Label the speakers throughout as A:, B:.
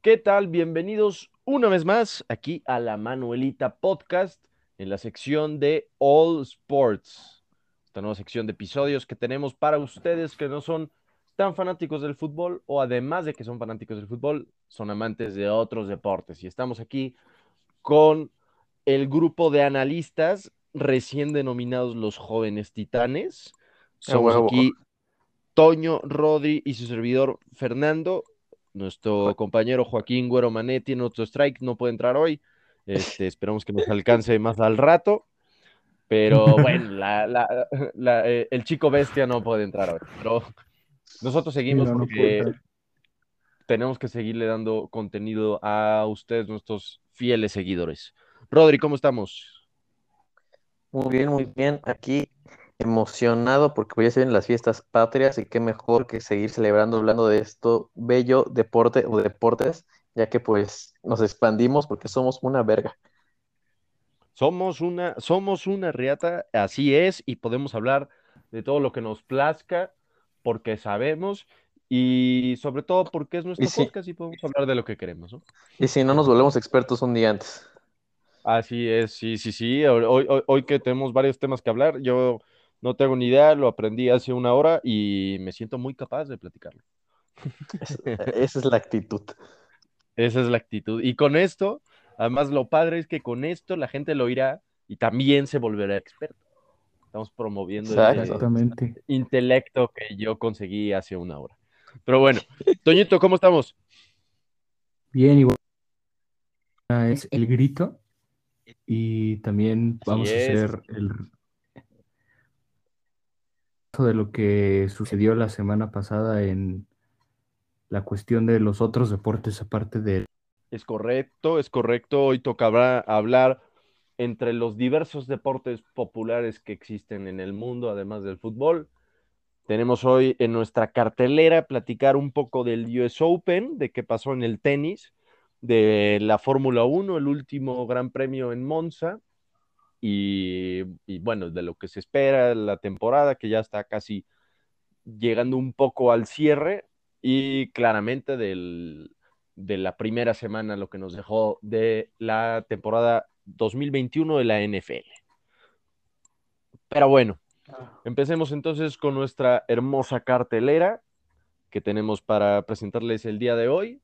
A: ¿Qué tal? Bienvenidos una vez más aquí a la Manuelita Podcast en la sección de All Sports. Esta nueva sección de episodios que tenemos para ustedes que no son tan fanáticos del fútbol o además de que son fanáticos del fútbol, son amantes de otros deportes. Y estamos aquí con el grupo de analistas recién denominados los jóvenes titanes. Somos aquí Toño, Rodri y su servidor Fernando. Nuestro compañero Joaquín Güero Mané tiene otro strike, no puede entrar hoy. Este, esperamos que nos alcance más al rato. Pero bueno, eh, el chico bestia no puede entrar hoy. Pero nosotros seguimos porque tenemos que seguirle dando contenido a ustedes, nuestros fieles seguidores. Rodri, ¿cómo estamos?
B: Muy bien, muy bien. Aquí emocionado porque voy a ser en las fiestas patrias y qué mejor que seguir celebrando hablando de esto bello deporte o deportes, ya que pues nos expandimos porque somos una verga.
A: Somos una, somos una riata, así es, y podemos hablar de todo lo que nos plazca, porque sabemos, y sobre todo porque es nuestro podcast y podemos hablar de lo que queremos,
B: Y si no nos volvemos expertos un día antes.
A: Así es, sí, sí, sí. Hoy, hoy, hoy que tenemos varios temas que hablar, yo no tengo ni idea, lo aprendí hace una hora y me siento muy capaz de platicarlo.
B: Esa es la actitud.
A: Esa es la actitud. Y con esto, además lo padre es que con esto la gente lo oirá y también se volverá experto. Estamos promoviendo
C: el
A: intelecto que yo conseguí hace una hora. Pero bueno, Toñito, ¿cómo estamos?
C: Bien, igual. Es el grito. Y también vamos a hacer el de lo que sucedió la semana pasada en la cuestión de los otros deportes aparte de...
A: Es correcto, es correcto. Hoy tocará hablar entre los diversos deportes populares que existen en el mundo, además del fútbol. Tenemos hoy en nuestra cartelera platicar un poco del US Open, de qué pasó en el tenis, de la Fórmula 1, el último gran premio en Monza, y, bueno, de lo que se espera la temporada, que ya está casi llegando un poco al cierre, y claramente del, de la primera semana, lo que nos dejó de la temporada 2021 de la NFL. Pero bueno, ah. empecemos entonces con nuestra hermosa cartelera que tenemos para presentarles el día de hoy.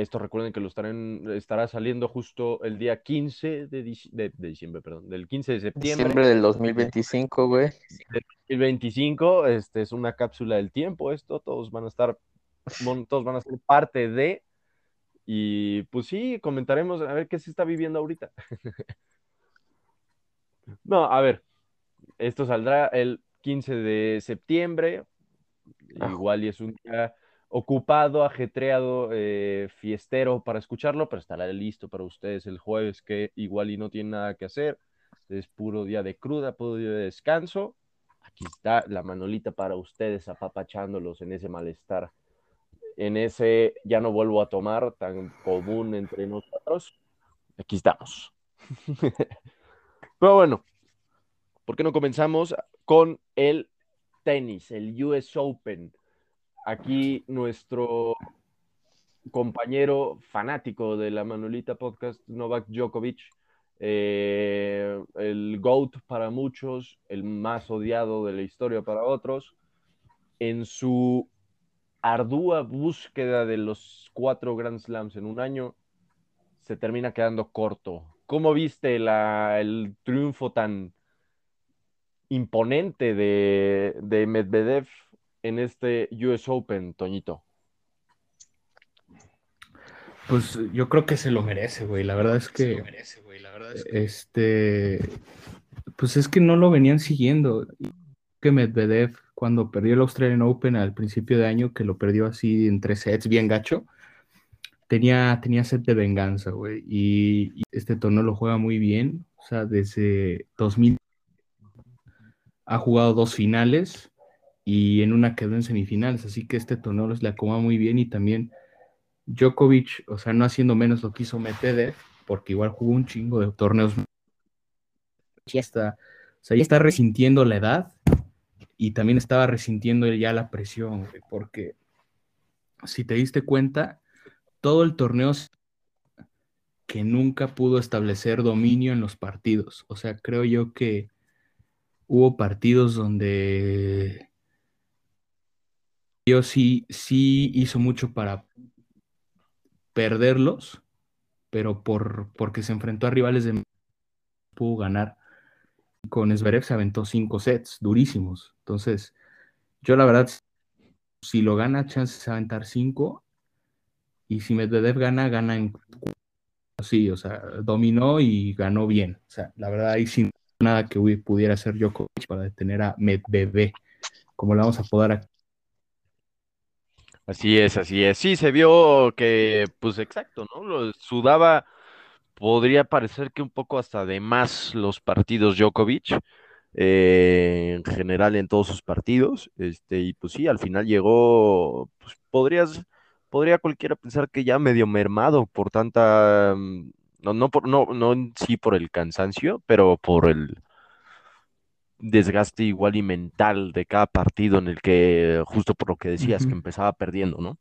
A: Esto recuerden que lo estarán, estará saliendo justo el día 15 de, diciembre, perdón, del 15 de septiembre.
B: Diciembre del 2025, güey.
A: Del 2025, este es una cápsula del tiempo esto, todos van a estar, todos van a ser parte de, y pues sí, comentaremos a ver qué se está viviendo ahorita. no, a ver, esto saldrá el 15 de septiembre, ah. igual y es un día ocupado, ajetreado, eh, fiestero para escucharlo, pero estará listo para ustedes el jueves que igual y no tiene nada que hacer. Es puro día de cruda, puro día de descanso. Aquí está la manolita para ustedes, apapachándolos en ese malestar, en ese ya no vuelvo a tomar tan común entre nosotros. Aquí estamos. Pero bueno, ¿por qué no comenzamos con el tenis, el US Open? Aquí nuestro compañero fanático de la Manuelita Podcast, Novak Djokovic, eh, el GOAT para muchos, el más odiado de la historia para otros, en su ardua búsqueda de los cuatro Grand Slams en un año, se termina quedando corto. ¿Cómo viste el triunfo tan imponente de, de Medvedev en este US Open, Toñito?
C: Pues yo creo que se lo merece, güey. La verdad es que. Este. Pues es que no lo venían siguiendo. Que Medvedev, cuando perdió el Australian Open al principio de año, que lo perdió así en tres sets, bien gacho, tenía, tenía set de venganza, güey. Y, y, este torneo lo juega muy bien. O sea, desde 2000 ha jugado dos finales y en una quedó en semifinales, así que este torneo les le acomoda muy bien y también Djokovic, o sea, no haciendo menos lo que hizo Medvedev, porque igual jugó un chingo de torneos. Y hasta O sea, ya está resintiendo la edad y también estaba resintiendo ya la presión, porque si te diste cuenta, todo el torneo que nunca pudo establecer dominio en los partidos. O sea, creo yo que hubo partidos donde yo sí, sí hizo mucho para perderlos, pero por, porque se enfrentó a rivales de pudo ganar. Con Zverev se aventó cinco sets durísimos. Entonces, yo la verdad, si lo gana, chances de aventar cinco. Y si Medvedev gana, gana en Sí, o sea, dominó y ganó bien. O sea, la verdad, ahí sin nada que pudiera hacer Djokovic para detener a Medvedev, como le vamos a aquí.
A: Así es, así es. Sí, se vio que, pues exacto, ¿no? Lo sudaba, podría parecer que un poco hasta de más los partidos Djokovic, eh, en general en todos sus partidos, este, y pues sí, al final llegó, pues podrías podría cualquiera pensar que ya medio mermado por tanta, mm, no, no, por, no, no sí por el cansancio, pero por el desgaste igual y mental de cada partido en el que, justo por lo que decías, que empezaba perdiendo, ¿no?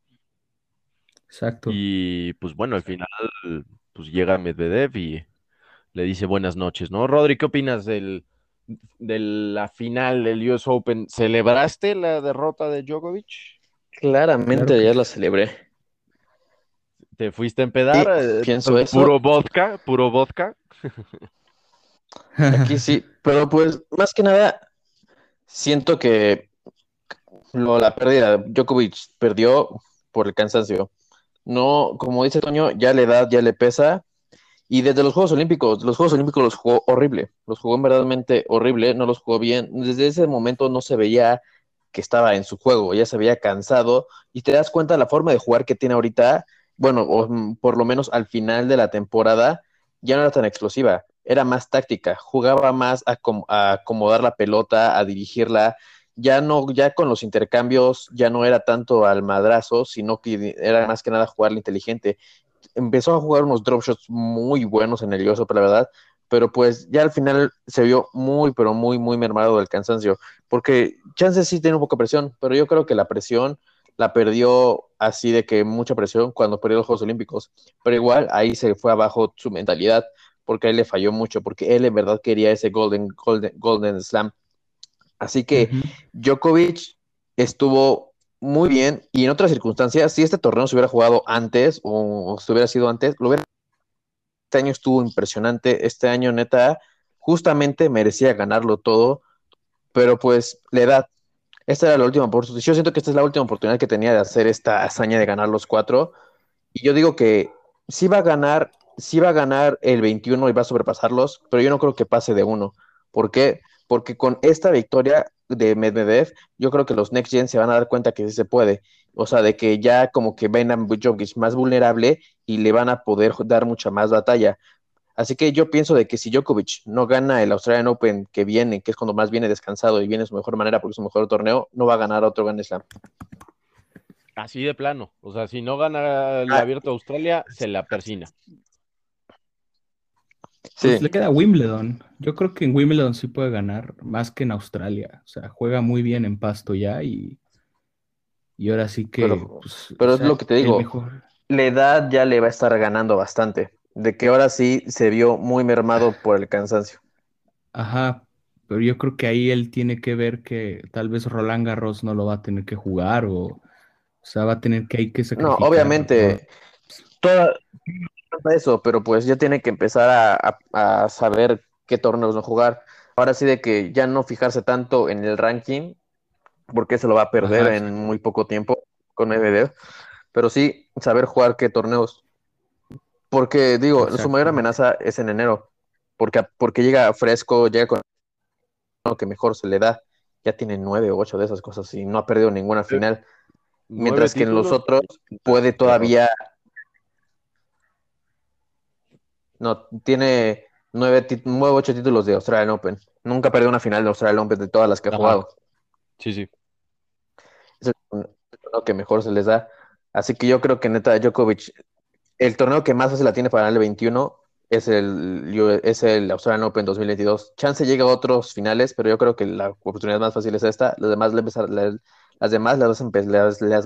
C: Exacto.
A: Y pues bueno, al final, pues llega Medvedev y le dice buenas noches, ¿no? Rodri, ¿qué opinas del, de la final del US Open? ¿Celebraste la derrota de Djokovic?
B: Claramente ya la celebré.
A: ¿Te fuiste a empedar?
B: Eh, pienso eso.
A: Puro vodka, puro vodka.
B: Aquí sí, pero pues más que nada siento que lo, la pérdida, Djokovic perdió por el cansancio. No, como dice Toño, ya la edad ya le pesa. Y desde los Juegos Olímpicos, los Juegos Olímpicos los jugó horrible, los jugó verdaderamente horrible, no los jugó bien. Desde ese momento no se veía que estaba en su juego, ya se había cansado y te das cuenta de la forma de jugar que tiene ahorita, bueno, o mm, por lo menos al final de la temporada, ya no era tan explosiva, era más táctica, jugaba más a, acomodar la pelota, a dirigirla, ya no, ya con los intercambios, ya no era tanto al madrazo, sino que era más que nada jugarle inteligente. Empezó a jugar unos drop shots muy buenos en el US la verdad, pero pues ya al final se vio muy, pero muy, muy mermado del cansancio, porque chances sí tiene un poco de presión, pero yo creo que la presión la perdió así de que mucha presión cuando perdió los Juegos Olímpicos, pero igual ahí se fue abajo su mentalidad, porque a él le falló mucho, porque él en verdad quería ese Golden, Golden, Golden Slam. Así que Djokovic estuvo muy bien y en otras circunstancias, si este torneo se hubiera jugado antes o, se hubiera sido antes, lo hubiera este año estuvo impresionante, este año neta, justamente merecía ganarlo todo, pero pues la edad, esta era la última oportunidad, yo siento que esta es la última oportunidad que tenía de hacer esta hazaña de ganar los cuatro, y yo digo que sí va a ganar, sí va a ganar el 21 y va a sobrepasarlos, pero yo no creo que pase de uno, ¿por qué? Porque con esta victoria de Medvedev, yo creo que los Next Gen se van a dar cuenta que sí se puede. O sea, de que ya como que ven a Djokovic más vulnerable y le van a poder dar mucha más batalla. Así que yo pienso de que si Djokovic no gana el Australian Open que viene, que es cuando más viene descansado y viene su mejor manera porque es su mejor torneo, no va a ganar otro Grand Slam.
A: Así de plano. O sea, si no gana el ah. abierto de Australia, se la persina.
C: Sí. Pues le queda Wimbledon. Yo creo que en Wimbledon sí puede ganar más que en Australia. O sea, juega muy bien en pasto ya y y ahora sí que.
B: Pero, pues, es lo que te digo. La edad ya le va a estar ganando bastante. De que ahora sí se vio muy mermado por el cansancio.
C: Ajá. Pero yo creo que ahí él tiene que ver que tal vez Roland Garros no lo va a tener que jugar o. O sea, va a tener que hay que sacrificar.
B: No, obviamente. Toda, eso, pero pues ya tiene que empezar a, a saber qué torneos no jugar. Ahora sí de que ya no fijarse tanto en el ranking, porque se lo va a perder en muy poco tiempo con Medvedev, pero sí saber jugar qué torneos. Porque digo, su mayor amenaza es en enero, porque, porque llega fresco, llega con lo que mejor se le da. Ya tiene nueve o ocho de esas cosas y no ha perdido ninguna final. Mientras que en los otros puede todavía. No, tiene nueve, nueve ocho títulos de Australian Open. Nunca ha perdido una final de Australian Open de todas las que ha jugado.
A: Sí, sí
B: es el torneo que mejor se les da. Así que yo creo que neta Djokovic, el torneo que más se la tiene para el 21 es el, es el Australian Open 2022. Chance llega a otros finales, pero yo creo que la oportunidad más fácil es esta. Las demás, las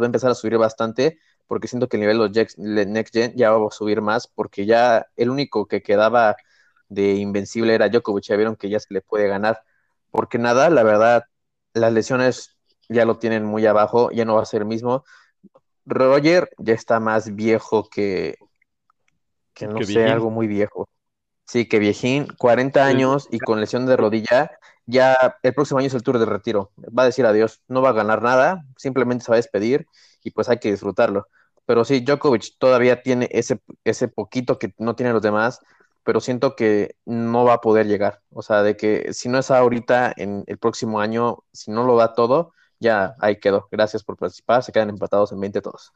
B: va a empezar a subir bastante, porque siento que el nivel de los Next Gen ya va a subir más, porque ya el único que quedaba de invencible era Djokovic. Ya vieron que ya se le puede ganar. Porque nada, la verdad, las lesiones ya lo tienen muy abajo, ya no va a ser el mismo. Roger ya está más viejo que, que no
A: Que
B: sé,
A: viejín.
B: algo muy viejo. Sí, que viejín, 40
A: Sí.
B: años y con lesión de rodilla, ya el próximo año es el tour de retiro. Va a decir adiós, no va a ganar nada, simplemente se va a despedir y pues hay que disfrutarlo. Pero sí, Djokovic todavía tiene ese, ese poquito que no tienen los demás, pero siento que no va a poder llegar. O sea, de que si no es ahorita, en el próximo año, si no lo da todo, ya ahí quedó. Gracias por participar, se quedan empatados en 20 todos.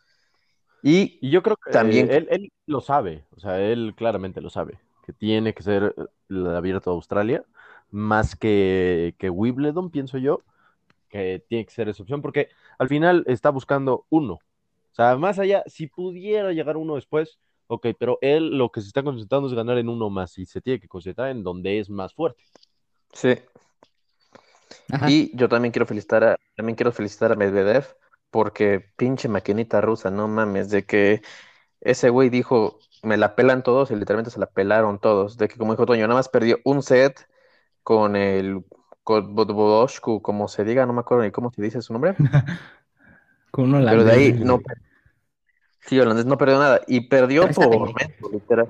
B: Y
A: Y yo creo que
B: También-
A: él, él lo sabe, o sea, él claramente lo sabe, que tiene que ser el abierto de Australia, más que, que Wimbledon, pienso yo, que tiene que ser esa opción, porque al final está buscando uno. O sea, más allá, si pudiera llegar uno después, ok, pero él lo que se está concentrando es ganar en uno más y se tiene que concentrar en donde es más fuerte.
B: sí,
C: Ajá.
B: Y yo también quiero felicitar a, también quiero felicitar a Medvedev porque pinche maquinita rusa, no mames, de que ese güey dijo, me la pelan todos y literalmente se la pelaron todos, de que como dijo Toño, nada más perdió un set con el con Bodoshku, como se diga, no me acuerdo ni cómo se dice su nombre,
C: Con
B: pero de ahí no
C: güey.
B: Sí, holandés no perdió nada y perdió por menso, literal.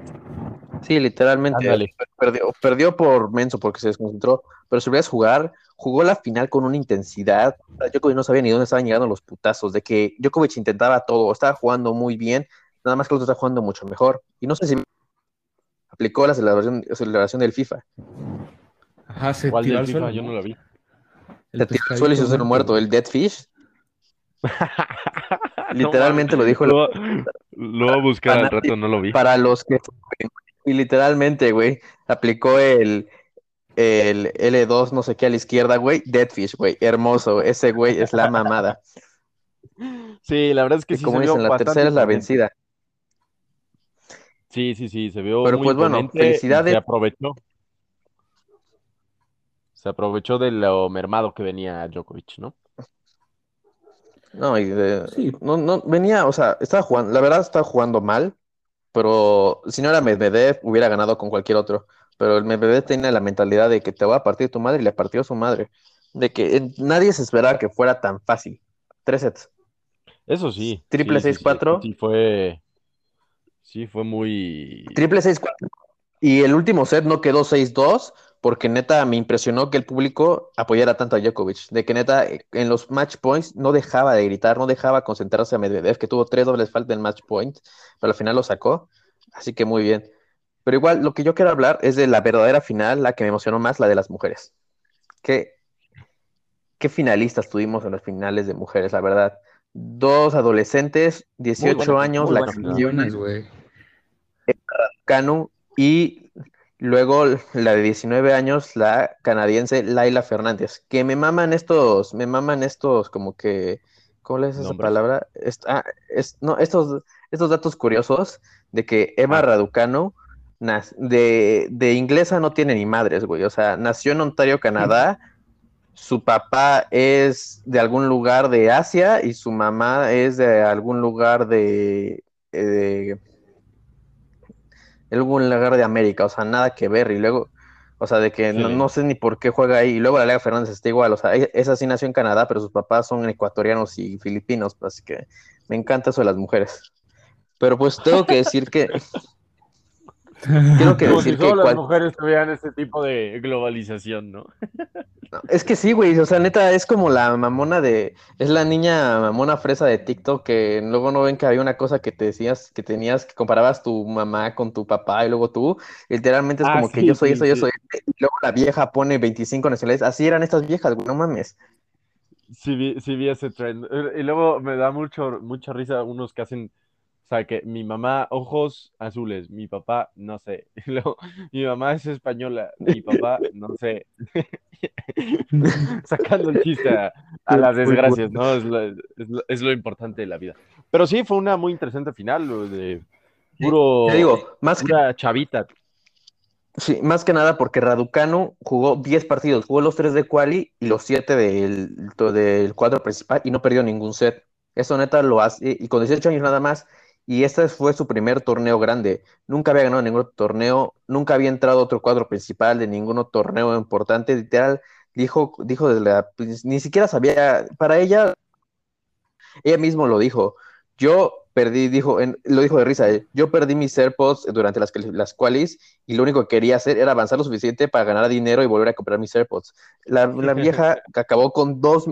B: Sí, literalmente perdió, perdió por menso porque se desconcentró, pero si olvidas jugar, jugó la final con una intensidad. Djokovic no sabía ni dónde estaban llegando los putazos, de que Djokovic intentaba todo, estaba jugando muy bien, nada más que el otro está jugando mucho mejor. Y no sé si aplicó la celebración, celebración del FIFA.
C: Ajá, se
A: ¿Cuál
C: tiró
A: del FIFA?
C: suelo.
A: Yo no lo vi.
C: El
B: Se tiró al suelo y se hizo muerto, el Dead Fish. Literalmente lo dijo.
A: Lo, lo voy a buscar al rato, no lo vi.
B: Para los que. Y literalmente, güey, aplicó el, el L2, no sé qué, a la izquierda, güey. Deadfish, güey. Hermoso. Ese güey es la mamada.
A: Sí, la verdad es que
B: Y
A: sí
B: como
A: se vio
B: dicen, la tercera es la vencida.
A: Sí, sí, sí, se vio
B: Pero
A: muy
B: pues bueno, felicidades.
A: Se aprovechó. Se aprovechó de lo mermado que venía Djokovic, ¿no?
B: No, y de-
C: Sí.
B: no, no, venía, o sea, estaba jugando, la verdad estaba jugando mal, pero si no era Medvedev, hubiera ganado con cualquier otro. Pero el Medvedev tiene la mentalidad de que te va a partir tu madre y le partió su madre. De que eh, nadie se esperaba que fuera tan fácil. Tres sets.
A: Eso sí.
B: Triple
A: sí, sí, sí,
B: 6-4.
A: Sí, fue. Sí, fue muy.
B: Triple 6-4. Y el último set no quedó 6-2, porque neta me impresionó que el público apoyara tanto a Djokovic. De que neta eh, en los match points no dejaba de gritar, no dejaba concentrarse a Medvedev, que tuvo tres dobles faltas en match point, pero al final lo sacó. Así que muy bien. Pero igual, lo que yo quiero hablar es de la verdadera final, la que me emocionó más, la de las mujeres. ¿Qué, qué finalistas tuvimos en las finales de mujeres, la verdad? Dos adolescentes, 18
A: buena,
B: años, la campeona. Canu y luego la de 19 años, la canadiense Laila Fernández, que me maman estos, me maman estos como que, ¿cómo le es esa palabra? Ah, es- no, estos, estos datos curiosos de que Emma
A: Ah.
B: Raducanu nas- de, de inglesa no tiene ni madres, güey, o sea, nació en Ontario, Canadá, su papá es de algún lugar de Asia y su mamá es de algún lugar de, eh, de algún lugar de América, o sea, nada que ver. Y luego, o sea, de que no,
A: Sí.
B: no sé ni por qué juega ahí. Y luego la Liga Fernández está igual, o sea, e- esa sí nació en Canadá, pero sus papás son ecuatorianos y filipinos, así que me encanta eso de las mujeres. Pero pues tengo que decir que, quiero que decir
A: si
B: que
A: solo las mujeres tuvieran este tipo de globalización, ¿no?
B: es que sí, güey, o sea, neta, es como la mamona de, es la niña mamona fresa de TikTok que luego no ven que había una cosa que te decías, que tenías, que comparabas tu mamá con tu papá y luego tú, literalmente es
A: Ah,
B: como que yo soy
A: sí,
B: eso, yo soy este, y luego la vieja pone 25 nacionalidades, así eran estas viejas, güey, no mames.
A: Sí vi, sí vi ese trend. Y luego me da mucho, mucha risa unos que hacen, o sea, que mi mamá, ojos azules, mi papá, no sé. Luego, mi mamá es española, mi papá, no sé. Sacando el chiste a, a las desgracias, ¿no? Es lo, es lo- es lo importante de la vida. Pero sí, fue una muy interesante final, de puro,
B: Te digo, más que,
A: pura chavita.
B: Sí, más que nada porque Raducanu jugó 10 partidos, jugó los 3 de quali y los 7 del, del cuadro principal y no perdió ningún set. Eso neta lo hace, y con 18 años nada más, y este fue su primer torneo grande. Nunca había ganado ningún torneo, nunca había entrado a otro cuadro principal de ningún torneo importante, literal, dijo, dijo desde la, pues, ni siquiera sabía, para ella, ella mismo lo dijo, yo perdí, dijo, lo dijo de risa, eh, yo perdí mis AirPods durante las, las qualis y lo único que quería hacer era avanzar lo suficiente para ganar dinero y volver a comprar mis AirPods. La, vieja que acabó con dos,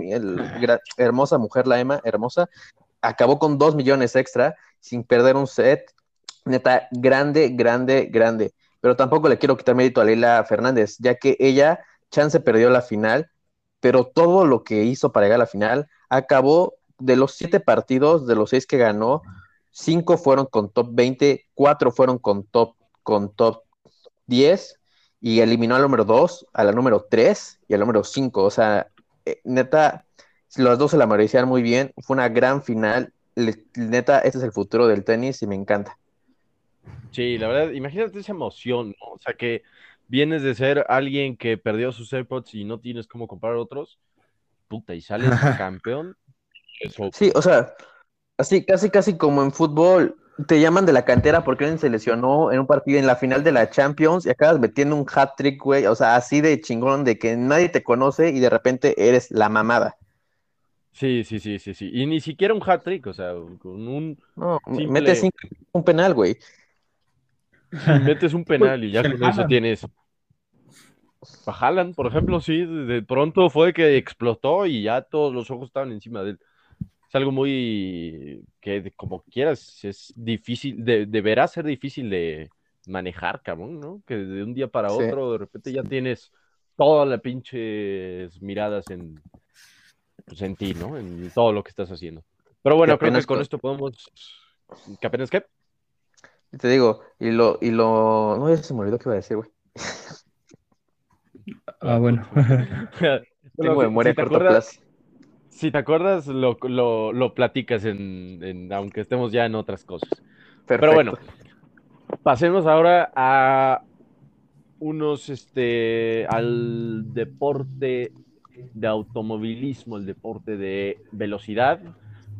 B: hermosa mujer, la Emma, hermosa, acabó con dos millones extra sin perder un set. Neta, grande, grande, grande. Pero tampoco le quiero quitar mérito a Leila Fernández, ya que ella, chance perdió la final, pero todo lo que hizo para llegar a la final acabó de los siete partidos, de los seis que ganó, cinco fueron con top 20, cuatro fueron con top, con top 10 y eliminó al número 2, a la número 3 y al número 5. O sea, eh, neta, los dos se la merecían muy bien. Fue una gran final. Neta, este es el futuro del tenis y me encanta.
A: Sí, la verdad, imagínate esa emoción, ¿no? O sea, que vienes de ser alguien que perdió sus AirPods y no tienes cómo comprar otros, puta, y sales campeón,
B: Sí, o sea, así casi casi como en fútbol, te llaman de la cantera porque alguien se lesionó en un partido en la final de la Champions y acabas metiendo un hat trick, güey, o sea, así de chingón de que nadie te conoce y de repente eres la mamada.
A: Sí, sí, sí, sí, sí. Y ni siquiera un hat trick, o sea, con un.
B: No, metes un penal, güey.
A: Metes un penal y ya con eso tienes. Jalan, por ejemplo, sí, de pronto fue que explotó y ya todos los ojos estaban encima de él algo muy que como quieras, es difícil, de, deberá ser difícil de manejar, cabrón, ¿no? Que de un día para otro de repente ya tienes todas las pinches miradas en, pues en ti, ¿no? En todo lo que estás haciendo. Pero bueno, creo que con esto podemos. ¿Qué apenas qué?
B: Te digo, y lo, y lo. No, se me olvidó qué iba a decir, güey.
C: Ah, bueno.
B: Tengo memoria a corto plazo.
A: Si te acuerdas, lo, lo, platicas en, aunque estemos ya en otras cosas. Pero bueno, pasemos ahora a unos, este, al deporte de automovilismo, el deporte de velocidad,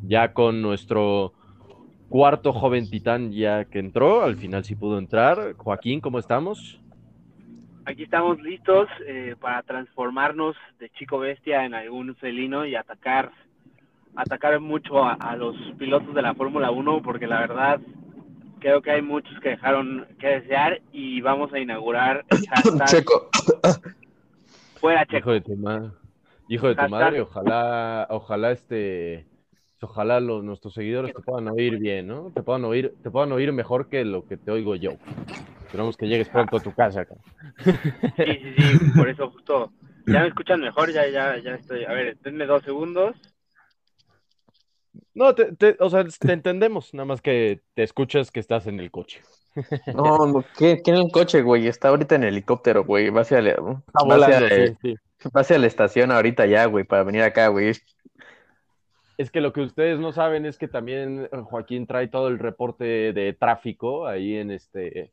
A: ya con nuestro cuarto joven titán ya que entró, al final sí pudo entrar. Joaquín, ¿cómo estamos?
D: Aquí estamos listos eh, para transformarnos de chico bestia en algún felino y atacar atacar mucho a, los pilotos de la Fórmula 1 porque la verdad creo que hay muchos que dejaron que desear y vamos a inaugurar
B: Checo.
D: Fuera Checo.
A: Hijo de tu madre, Hijo de tu madre ojalá, ojalá este ojalá los, nuestros seguidores te puedan oír bien, ¿no? Te puedan oír, te puedan oír mejor que lo que te oigo yo. Esperamos que llegues pronto a tu casa.
D: Sí, sí, sí, por eso justo. Ya me escuchan mejor, ya, ya, ya estoy. A ver, denme dos segundos.
A: No, te, o sea, te entendemos, nada más que te escuchas que estás en el coche.
B: No, no ¿qué, en el coche, güey? Está ahorita en el helicóptero, güey. Va hacia, la, va hacia la estación ahorita ya, güey, para venir acá, güey.
A: Es que lo que ustedes no saben es que también Joaquín trae todo el reporte de tráfico ahí en este,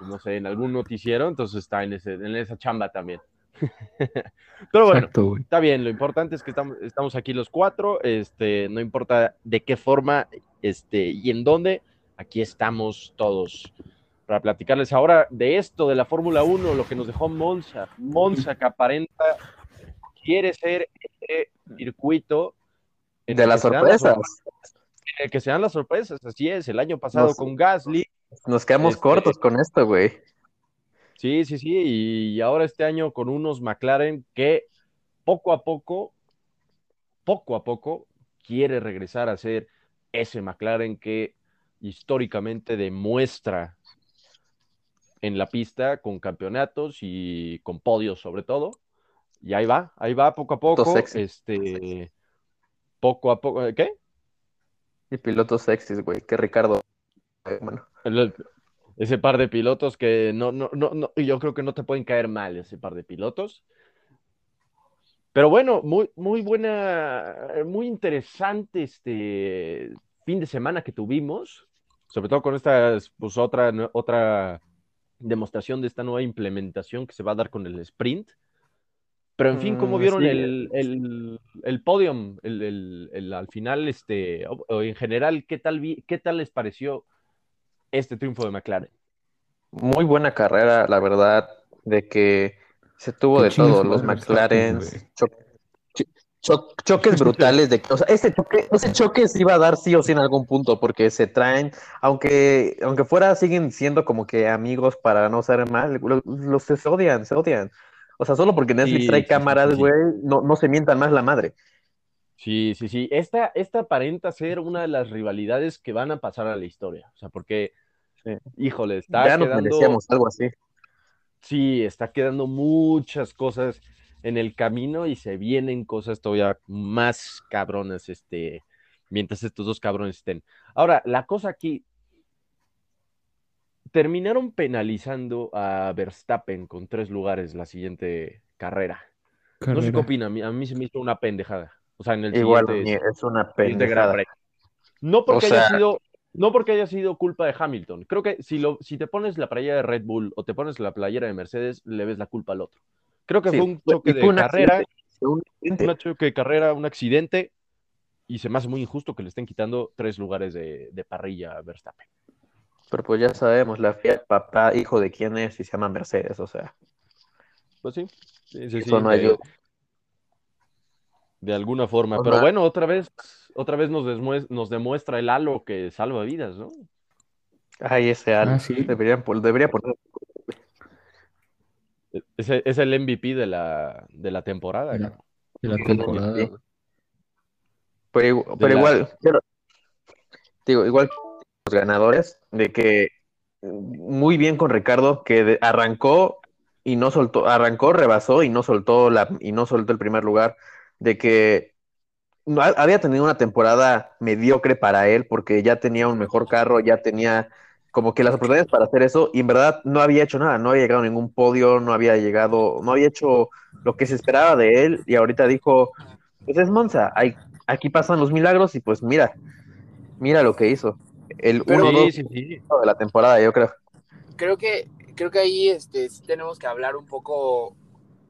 A: no sé, en algún noticiero, entonces está en, ese, en esa chamba también. Pero bueno, está bien, lo importante es que estamos, estamos, aquí los cuatro, este, no importa de qué forma este, y en dónde, aquí estamos todos para platicarles ahora de esto, de la Fórmula 1, lo que nos dejó Monza. Monza que aparenta quiere ser este circuito
B: de las sorpresas.
A: que sean las sorpresas, así es. El año pasado con Gasly.
B: Nos quedamos este, cortos con esto, güey.
A: Sí, sí, sí. Y ahora este año con unos McLaren que poco a poco, poco a poco, quiere regresar a ser ese McLaren que históricamente demuestra en la pista con campeonatos y con podios sobre todo. Y ahí va, ahí va poco a poco. Este, poco a poco. ¿Qué?
B: Y pilotos sexys, güey, que Ricardo. Bueno.
A: ese par de pilotos que no, no, no, no, yo creo que no te pueden caer mal ese par de pilotos. Pero bueno, muy, muy buena, muy interesante este fin de semana que tuvimos, sobre todo con esta, pues otra, otra demostración de esta nueva implementación que se va a dar con el sprint. Pero en fin, ¿cómo
B: Mm,
A: vieron
B: sí.
A: el, el, el podium? El, el- el- al final, este, o- o en general, ¿qué tal, vi- ¿qué tal les pareció este triunfo de McLaren?
B: Muy buena carrera, la verdad, de que se tuvo de todo, los McLaren. Cho- cho- cho- choques brutales, de que, o sea, ese choque, ese choque se iba a dar sí o sí en algún punto, porque se traen, aunque, aunque fuera, siguen siendo como que amigos para no ser mal, lo- los, se odian, se odian. O sea, solo porque Netflix
A: Sí,
B: trae
A: sí,
B: cámaras,
A: sí.
B: güey, no, no se mientan más la madre.
A: Sí, sí, sí. Esta, esta aparenta ser una de las rivalidades que van a pasar a la historia. O sea, porque, híjole, está
B: Ya nos
A: quedando.
B: merecíamos algo así.
A: Sí, está quedando muchas cosas en el camino y se vienen cosas todavía más cabronas, este, mientras estos dos cabrones estén. Ahora, la cosa aquí, terminaron penalizando a Verstappen con tres lugares la siguiente carrera. No sé qué opina, a mí, a mí se me hizo una pendejada. O sea, en el
B: Igual,
A: siguiente,
B: es una pendejada.
A: No porque
B: O
A: haya sido, no porque haya sido culpa de Hamilton. Creo que si lo, si te pones la playera de Red Bull o te pones la playera de Mercedes, le ves la culpa al otro. Creo que
B: Sí,
A: fue un choque de
B: un
A: carrera,
B: accidente, un
A: choque de carrera, un accidente, y se me hace muy injusto que le estén quitando tres lugares de, de parrilla a Verstappen.
B: Pero pues ya sabemos, la Fiat, papá, hijo de quién es y se llama Mercedes, o sea,
A: Pues sí, sí, sí, sí,
B: eso no
A: de-
B: ayuda.
A: de alguna forma.
B: O
A: Pero bueno, otra vez, otra vez nos, demuestra el halo que salva vidas, ¿no?
B: Ay, ese Al,
C: Ah, sí.
B: debería poner.
A: Es, es el MVP de la, de la temporada.
C: De la- de temporada.
B: Pero, pero
A: la-
B: igual, quiero- digo, igual los ganadores, de que muy bien con Ricardo, que de- arrancó y no soltó, arrancó, rebasó y no soltó la, y no soltó el primer lugar, de que no, ha- había tenido una temporada mediocre para él, porque ya tenía un mejor carro, ya tenía como que las oportunidades para hacer eso, y en verdad no había hecho nada, no había llegado a ningún podio, no había llegado, no había hecho lo que se esperaba de él, y ahorita dijo, pues es Monza, hay, aquí pasan los milagros, y pues mira, mira lo que hizo. El
E: Pero-
B: 1-2
A: Sí, sí, sí.
B: de la temporada, yo creo.
E: creo que creo que ahí este sí tenemos que hablar un poco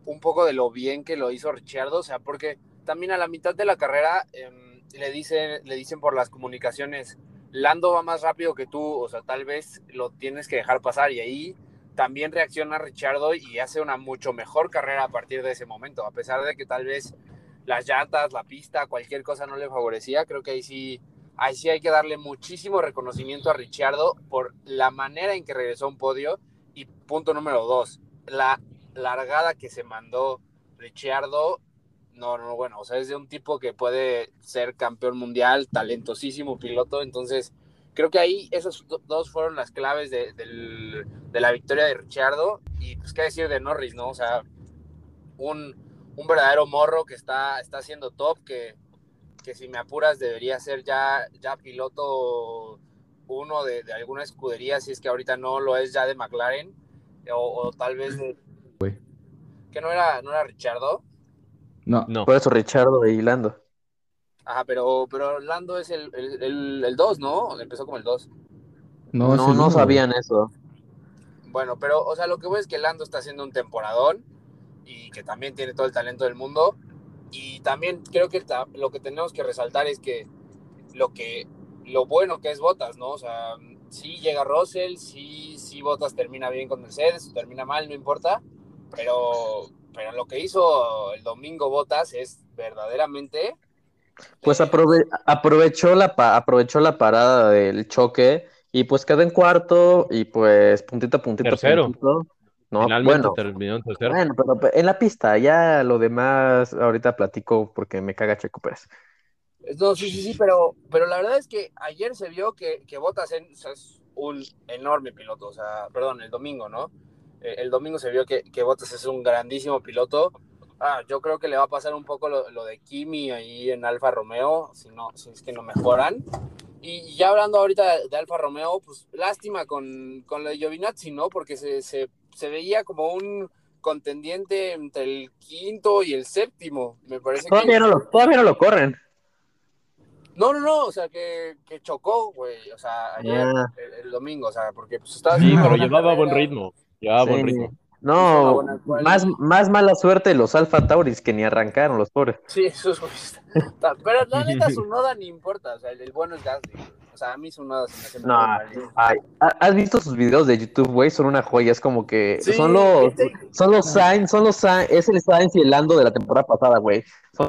E: un poco de lo bien que lo hizo Ricciardo, o sea, porque también a la mitad de la carrera em, le dicen le dicen por las comunicaciones Lando va más rápido que tú, o sea, tal vez lo tienes que dejar pasar y ahí también reacciona Ricciardo y hace una mucho mejor carrera a partir de ese momento, a pesar de que tal vez las llantas, la pista, cualquier cosa no le favorecía, creo que ahí sí ahí sí hay que darle muchísimo reconocimiento a Ricciardo por la manera en que regresó a un podio. Y punto número dos, la largada que se mandó Ricciardo. No, no, bueno, o sea, es de un tipo que puede ser campeón mundial, talentosísimo piloto. Entonces, creo que ahí esos do- dos fueron las claves de, de la victoria de Ricciardo. Y pues, qué decir de Norris, ¿no? O sea, un, un verdadero morro que está, está haciendo top, que, que si me apuras debería ser ya, ya piloto uno de, de alguna escudería, si es que ahorita no lo es ya de McLaren, o, o tal vez de... Que no era, no era Richardo.
C: No,
A: No.
B: Por eso Richardo y Lando.
E: Ajá, pero, pero Lando es el 2, el, el, ¿no? Empezó como el 2.
C: no,
B: No, no sabían eso.
E: Bueno, pero, o sea, lo que voy es que Lando está haciendo un temporadón y que también tiene todo el talento del mundo. Y también creo que ta- lo que tenemos que resaltar es que lo que lo bueno que es Botas, ¿no? O sea, sí llega Russell, sí, sí Botas termina bien con Mercedes, termina mal, no importa, pero, pero lo que hizo el domingo Botas es verdaderamente...
B: Pues aprove- aprovechó la pa- aprovechó la parada del choque y pues quedó en cuarto y pues puntito a puntito.
A: Tercero.
B: puntito. No,
A: Finalmente
B: bueno,
A: terminó en tercero.
B: bueno, pero pe- en la pista, ya lo demás ahorita platico porque me caga Checo Pérez.
E: No, sí, sí, sí, pero, pero la verdad es que ayer se vio que, que Bottas en- o sea, es un enorme piloto, o sea, perdón, el domingo, ¿no? Eh, el domingo se vio que, que Bottas es un grandísimo piloto. Ah, yo creo que le va a pasar un poco lo, lo de Kimi ahí en Alfa Romeo, si, no, si es que no mejoran. Y ya hablando ahorita de, de Alfa Romeo, pues lástima con, con lo de Giovinazzi, ¿no? Porque se, se, se veía como un contendiente entre el quinto y el séptimo. Me parece que...
B: Todavía no lo, todavía no lo corren.
E: No, no, no, o sea, que, que chocó, güey, o sea, ayer,
B: Ah.
E: el, el domingo, o sea, porque pues estaba
A: Sí, pero llevaba buen ritmo. Llevaba
B: Sí.
A: buen ritmo.
E: Hizo una
B: No, más, más mala suerte los Alfa Tauris que ni arrancaron los pobres.
E: Sí, eso es Pero la neta, su noda ni importa. O sea, el, el bueno es Gasly. güey. O sea, a mí su noda se me hace muy
B: No,
E: mal.
B: ay, ¿ha- ¿has visto sus videos de YouTube, güey? Son una joya, es como que
E: Sí,
B: son los,
E: este-
B: son los Sainz, son los Sainz, es el Sainz y el Lando de la temporada pasada, güey. Son-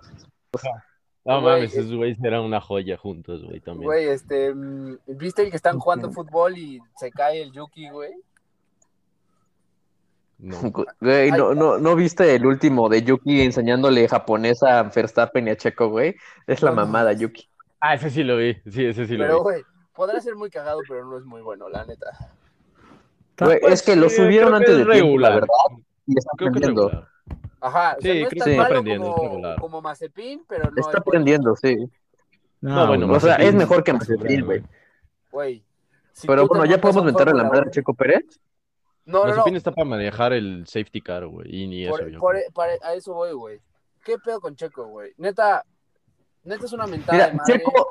A: No
E: Güey,
A: mames,
E: es-
A: esos güeyes eran una joya juntos, güey, también.
E: Güey, este. mm, ¿Viste el que están jugando fútbol y se cae el Yuki, güey?
A: No.
B: Güey, no, no, ¿no viste el último de Yuki enseñándole japonés a Verstappen y a Checo, güey? Es la
E: No, no.
B: mamada, Yuki.
A: Ah, ese sí lo vi. Sí, ese sí lo
E: pero,
A: vi.
E: güey, podrá ser muy cagado, pero no es muy bueno, la neta.
B: Güey,
A: Pues,
B: es que lo subieron antes
A: es
B: de tiempo, la
A: regular.
B: verdad, y está
A: Creo
B: aprendiendo.
E: Ajá, o sea,
A: Sí,
E: no es tan malo
A: aprendiendo,
E: como, como Mazepin, pero no
B: Está aprendiendo, sí.
A: No, bueno,
B: o sea, es mejor que Mazepin, güey.
E: Güey. si
B: Pero bueno, ya podemos
E: un
B: meterle la madre a Checo Pérez.
E: No, no, no.
A: Está para manejar el safety car, güey, y ni eso
E: Por,
A: yo
E: por- a eso voy, güey. ¿Qué pedo con Checo, güey? Neta, neta es una mentada de
B: Mira,
E: madre.
B: Checo,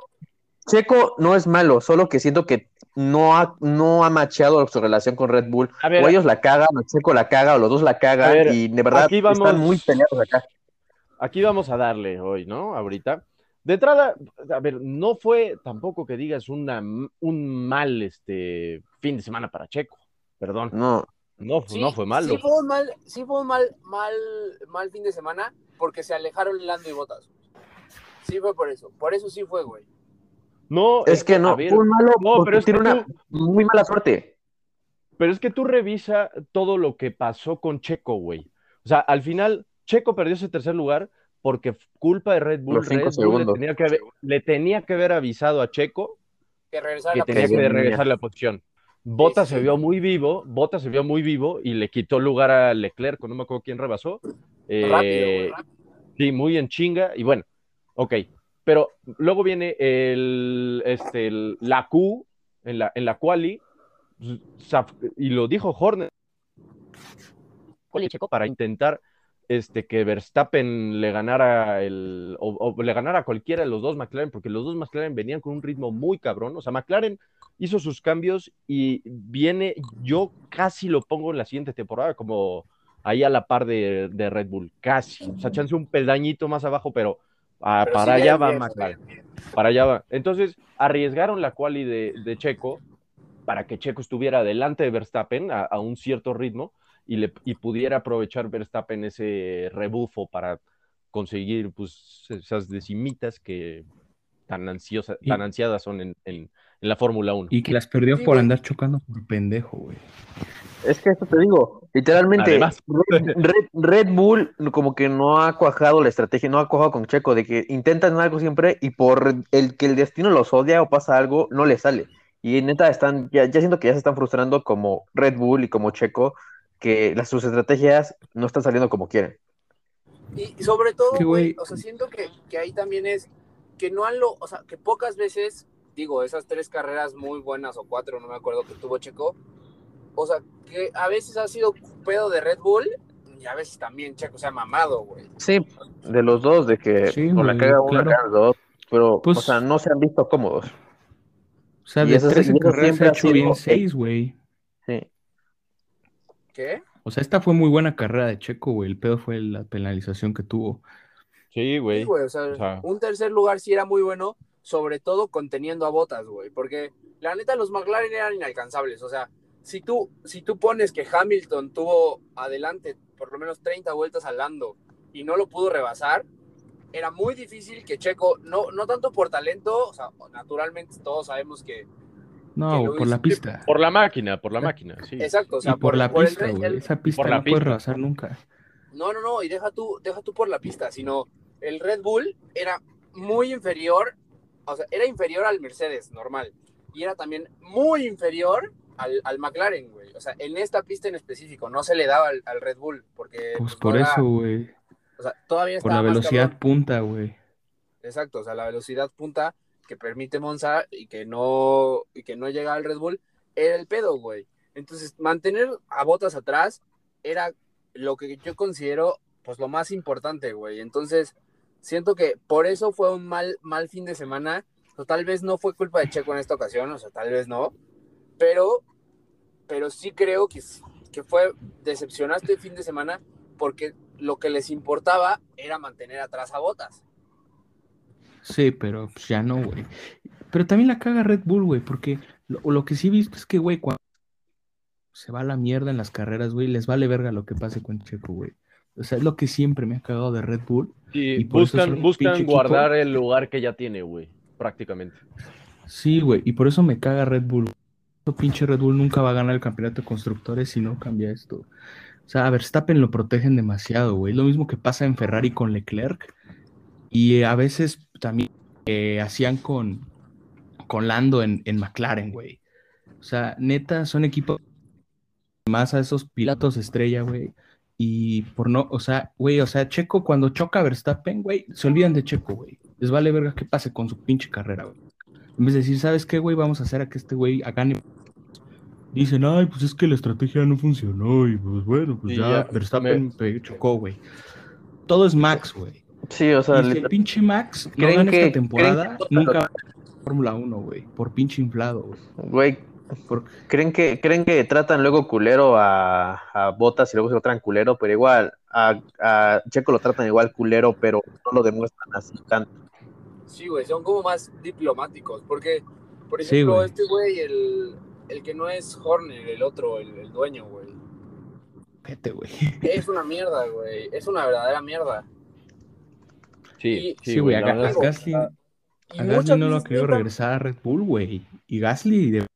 B: Checo no es malo, solo que siento que no ha, no ha macheado su relación con Red Bull.
A: A ver,
B: o ellos la cagan, o Checo la caga, o los dos la cagan,
A: ver,
B: y de verdad
A: aquí vamos-
B: están muy peleados acá.
A: aquí vamos a darle hoy, ¿no? Ahorita. De entrada, a ver, no fue tampoco que digas una, un mal este fin de semana para Checo. Perdón.
B: No,
A: No,
E: Sí,
A: no fue malo.
E: Sí fue un mal, sí fue un mal, mal, mal fin de semana porque se alejaron Lando y Botas. Sí fue por eso. Por eso sí fue, güey.
A: No,
B: es que no,
A: ver,
B: fue un malo
A: no, pero es que
B: tiene una
A: tú-
B: muy mala suerte.
A: Pero es que tú revisa todo lo que pasó con Checo, güey. O sea, al final, Checo perdió ese tercer lugar porque culpa de Red Bull,
B: Los cinco
A: Red Bull le
B: segundos.
A: tenía, que haber, le tenía que haber avisado a Checo
E: Que regresara
A: que tenía
B: posición.
A: que regresar la posición. Bota
E: sí,
A: se
E: sí.
A: vio muy vivo, Bota se vio muy vivo y le quitó lugar a Leclerc, no me acuerdo quién rebasó. Eh,
E: rápido.
A: Sí, muy en chinga. Y bueno, ok. Pero luego viene el, este, el- la Q en la, en la quali. pues, Y lo dijo Horner. Para intentar este, que Verstappen le ganara el, o, o le ganara a cualquiera de los dos McLaren, porque los dos McLaren venían con un ritmo muy cabrón. O sea, McLaren hizo sus cambios y viene, yo casi lo pongo en la siguiente temporada como ahí a la par de, de Red Bull, casi. O sea, chance un peldañito más abajo, pero, ah,
E: Pero
A: para
E: sí,
A: allá va McLaren. Para allá va. Entonces, arriesgaron la quali de, de Checo para que Checo estuviera delante de Verstappen a, a un cierto ritmo y, le, y pudiera aprovechar Verstappen ese rebufo para conseguir pues, esas decimitas que tan, ansiosa, tan ansiadas son en, en- en la Fórmula 1.
C: Y que las perdió
E: Sí,
C: por
E: güey.
C: andar chocando por pendejo, güey.
B: Es que eso te digo, literalmente,
A: Además.
B: Red, Red- Red Bull como que no ha cuajado la estrategia, no ha cuajado con Checo, de que intentan algo siempre y por el que el destino los odia o pasa algo, no les sale. Y neta, están, ya, ya siento que ya se están frustrando como Red Bull y como Checo, que las, sus estrategias no están saliendo como quieren.
E: Y sobre todo, güey. o sea, siento que, que ahí también es que no han lo, o sea, que pocas veces, digo, esas tres carreras muy buenas o cuatro, no me acuerdo que tuvo Checo, o sea, que a veces ha sido pedo de Red Bull y a veces también Checo se ha mamado, güey.
B: Sí, de los dos, de que
C: Sí,
B: o la caga uno, la los dos, pero,
C: Pues-
B: o sea, no se han visto cómodos.
C: O sea,
B: Y
C: de
B: eso-
C: 13
B: y eso
C: carreras
B: siempre
C: ha hecho
B: sido-
C: bien 6, güey.
B: Sí.
E: ¿Qué?
C: O sea, esta fue muy buena carrera de Checo, güey. El pedo fue la penalización que tuvo.
A: Sí, güey.
E: Sí, güey, o sea,
A: O sea-
E: un tercer lugar sí era muy bueno, sobre todo conteniendo a botas, güey, porque la neta los McLaren eran inalcanzables, o sea, si tú, si tú pones que Hamilton tuvo adelante por lo menos 30 vueltas al Lando y no lo pudo rebasar, era muy difícil que Checo, no, no tanto por talento, o sea, naturalmente todos sabemos que,
C: No,
E: Que
C: por la pista.
A: Por la máquina, por la máquina, sí.
E: exacto, o sea,
C: y por, la pista, güey.
E: el-
C: Esa pista
A: por la
C: no
A: pista.
C: rebasar nunca.
E: No, no, no, y deja tú, deja tú por la pista, sino el Red Bull era muy inferior, o sea, era inferior al Mercedes normal, y era también muy inferior al, al McLaren, güey. O sea, en esta pista en específico no se le daba al, al Red Bull, porque
C: Pues
E: pues,
C: por
E: no era-
C: eso, güey.
E: o sea, todavía
C: Por la
E: más
C: velocidad punta, güey.
E: Exacto, o sea, la velocidad punta que permite Monza y que no, y que no llega al Red Bull, era el pedo, güey. Entonces, mantener a botas atrás era lo que yo considero, pues, lo más importante, güey. Entonces, siento que por eso fue un mal, mal fin de semana O tal vez no fue culpa de Checo en esta ocasión, o sea, tal vez no. Pero, pero sí creo que, que fue decepcionante el fin de semana porque lo que les importaba era mantener atrás a Botas.
C: Sí, pero pues, ya no, güey. Pero también la caga Red Bull, güey, porque lo, lo que sí visto es que, güey, cuando se va a la mierda en las carreras, güey, les vale verga lo que pase con Checo, güey. O sea, es lo que siempre me ha cagado de Red Bull.
A: Sí,
C: Y
A: buscan, buscan guardar el lugar que ya tiene, güey, prácticamente.
C: Sí, güey, y por eso me caga Red Bull. Eso pinche Red Bull nunca va a ganar el campeonato de constructores si no cambia esto. O sea, a Verstappen lo protegen demasiado, güey. Lo mismo que pasa en Ferrari con Leclerc. Y a veces también eh, hacían con, con Lando en, en McLaren, güey. O sea, neta, son equipos más a esos pilotos estrella, güey. Y por no, o sea, güey, o sea, Checo cuando choca a Verstappen, güey, se olvidan de Checo, güey. Les vale verga qué pase con su pinche carrera, güey. En vez de decir, ¿sabes qué, güey? Vamos a hacer a que este güey gane. Dicen, ay, pues es que la estrategia no funcionó y pues bueno, pues ya,
A: ya,
C: Verstappen pe- chocó, güey. Todo es Max, güey.
B: Sí, o
C: Y
B: sea,
C: si el pinche Max no
B: ¿Creen
C: gana
B: que-
C: esta temporada,
B: que-
C: nunca va a Fórmula 1, güey. Por pinche inflado, güey.
B: güey, ¿creen que, creen que tratan luego culero a, a Botas y luego se lo tratan culero? Pero igual, a, a Checo lo tratan igual culero, pero no lo demuestran así tanto.
E: Sí, güey, son como más diplomáticos. Porque, por
C: Sí,
E: ejemplo,
C: güey.
E: este güey, el, el que no es Horner, el otro, el, el dueño, güey.
C: Vete, güey.
E: Es una mierda, güey. Es una verdadera mierda.
A: Sí,
E: Y-
C: Sí, güey, a, Gasly, a Gasly no lo ha querido regresar a Red Bull, güey. Y Gasly debe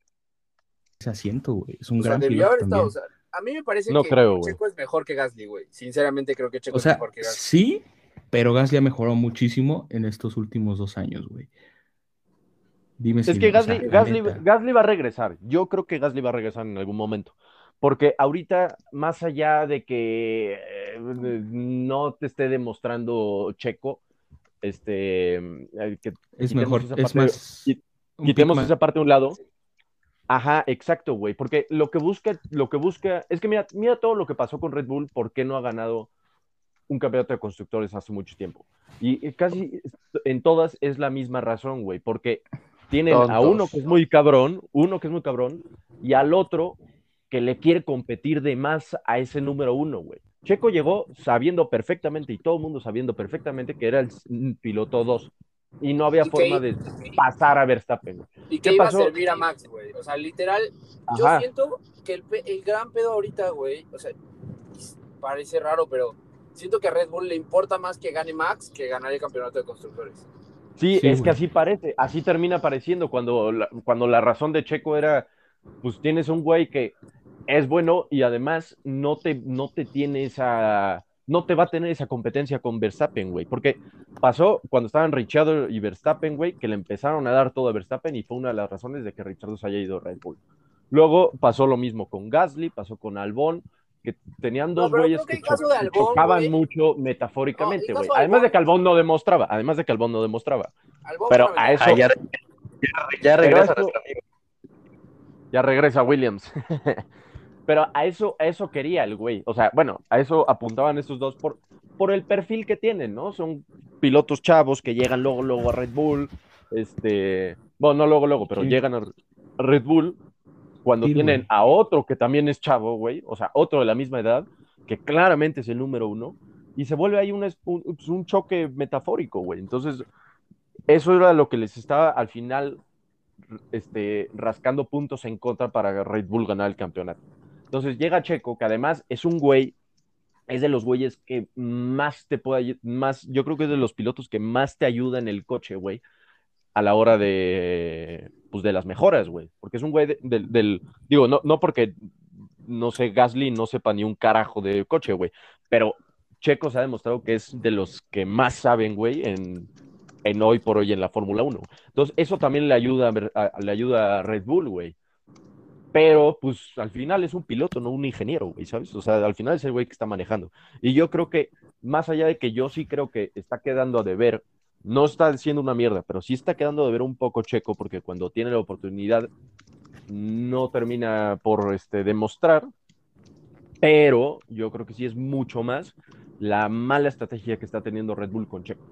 C: ese asiento, güey. Es un
E: O sea,
C: gran
E: debió
C: piloto
E: haber estado.
C: también.
E: o sea, a mí me parece
A: No
E: que
A: creo.
E: Checo es mejor que Gasly, güey. Sinceramente creo que Checo
C: O sea,
E: es mejor que Gasly.
C: sí, pero Gasly ha mejorado muchísimo en estos últimos dos años, güey. Dime si
A: Es que
C: o sea,
A: Gasly, Gasly. Gasly va a regresar. Yo creo que Gasly va a regresar en algún momento. Porque ahorita, más allá de que eh, no te esté demostrando Checo, este, eh, que
C: es
A: quitemos
C: mejor, es más.
A: quitemos esa parte a un lado. Ajá, exacto, güey. Porque lo que busca, lo que busca, es que mira, mira todo lo que pasó con Red Bull, por qué no ha ganado un campeonato de constructores hace mucho tiempo. Y casi en todas es la misma razón, güey, porque tienen a uno que es muy cabrón, uno que es muy cabrón, y al otro que le quiere competir de más a ese número uno, güey. Checo llegó sabiendo perfectamente, y todo el mundo sabiendo perfectamente que era el piloto 2, y no había
E: Y que-
A: forma de pasar a Verstappen.
E: Y que
A: ¿Qué
E: iba
A: pasó?
E: a servir a Max, güey. O sea, literal, yo siento que el, gran pedo ahorita, güey, o sea, parece raro, pero siento que a Red Bull le importa más que gane Max que ganar el campeonato de constructores.
A: Sí,
C: Sí,
A: es que así parece, así termina pareciendo cuando la, cuando la razón de Checo era, pues tienes un güey que es bueno y además no te, no te tiene esa, no te va a tener esa competencia con Verstappen, güey, porque pasó cuando estaban Richardo y Verstappen, güey, que le empezaron a dar todo a Verstappen y fue una de las razones de que Richardo se haya ido a Red Bull. Luego pasó lo mismo con Gasly, pasó con Albon, que tenían dos güeyes
E: que
A: cho-
E: de
A: que
E: Albon,
A: chocaban mucho metafóricamente, güey. además de que Albon no demostraba, además de que Albon no demostraba.
E: Albon
A: Pero a eso-.
B: Ah, ya, ya, ya regresa nuestro amigo.
A: Ya regresa Williams. Pero a eso, a eso quería el güey. O sea, bueno, a eso apuntaban estos dos por, por el perfil que tienen, ¿no? Son pilotos chavos que llegan luego, luego a Red Bull. Este, bueno, no luego, luego, pero
C: Sí.
A: llegan a Red Bull cuando
C: Sí,
A: tienen
C: güey.
A: a otro que también es chavo, güey. O sea, otro de la misma edad, que claramente es el número uno. Y se vuelve ahí un, un, pues, un choque metafórico, güey. Entonces, eso era lo que les estaba al final este, rascando puntos en contra para Red Bull ganar el campeonato. Entonces llega Checo, que además es un güey, es de los güeyes que más te puede, más, yo creo que es de los pilotos que más te ayuda en el coche, güey, a la hora de, pues de las mejoras, güey, porque es un güey de- del, digo, no, no porque, no sé, Gasly no sepa ni un carajo de coche, güey, pero Checo se ha demostrado que es de los que más saben, güey, en, en hoy por hoy en la Fórmula 1. Entonces, eso también le ayuda, a- le ayuda a Red Bull, güey. Pero, pues, al final es un piloto, no un ingeniero, güey, ¿sabes? O sea, al final es el güey que está manejando. Y yo creo que, más allá de que yo sí creo que está quedando a deber, no está siendo una mierda, pero sí está quedando a deber un poco Checo, porque cuando tiene la oportunidad no termina por este, demostrar. Pero yo creo que sí es mucho más la mala estrategia que está teniendo Red Bull con Checo.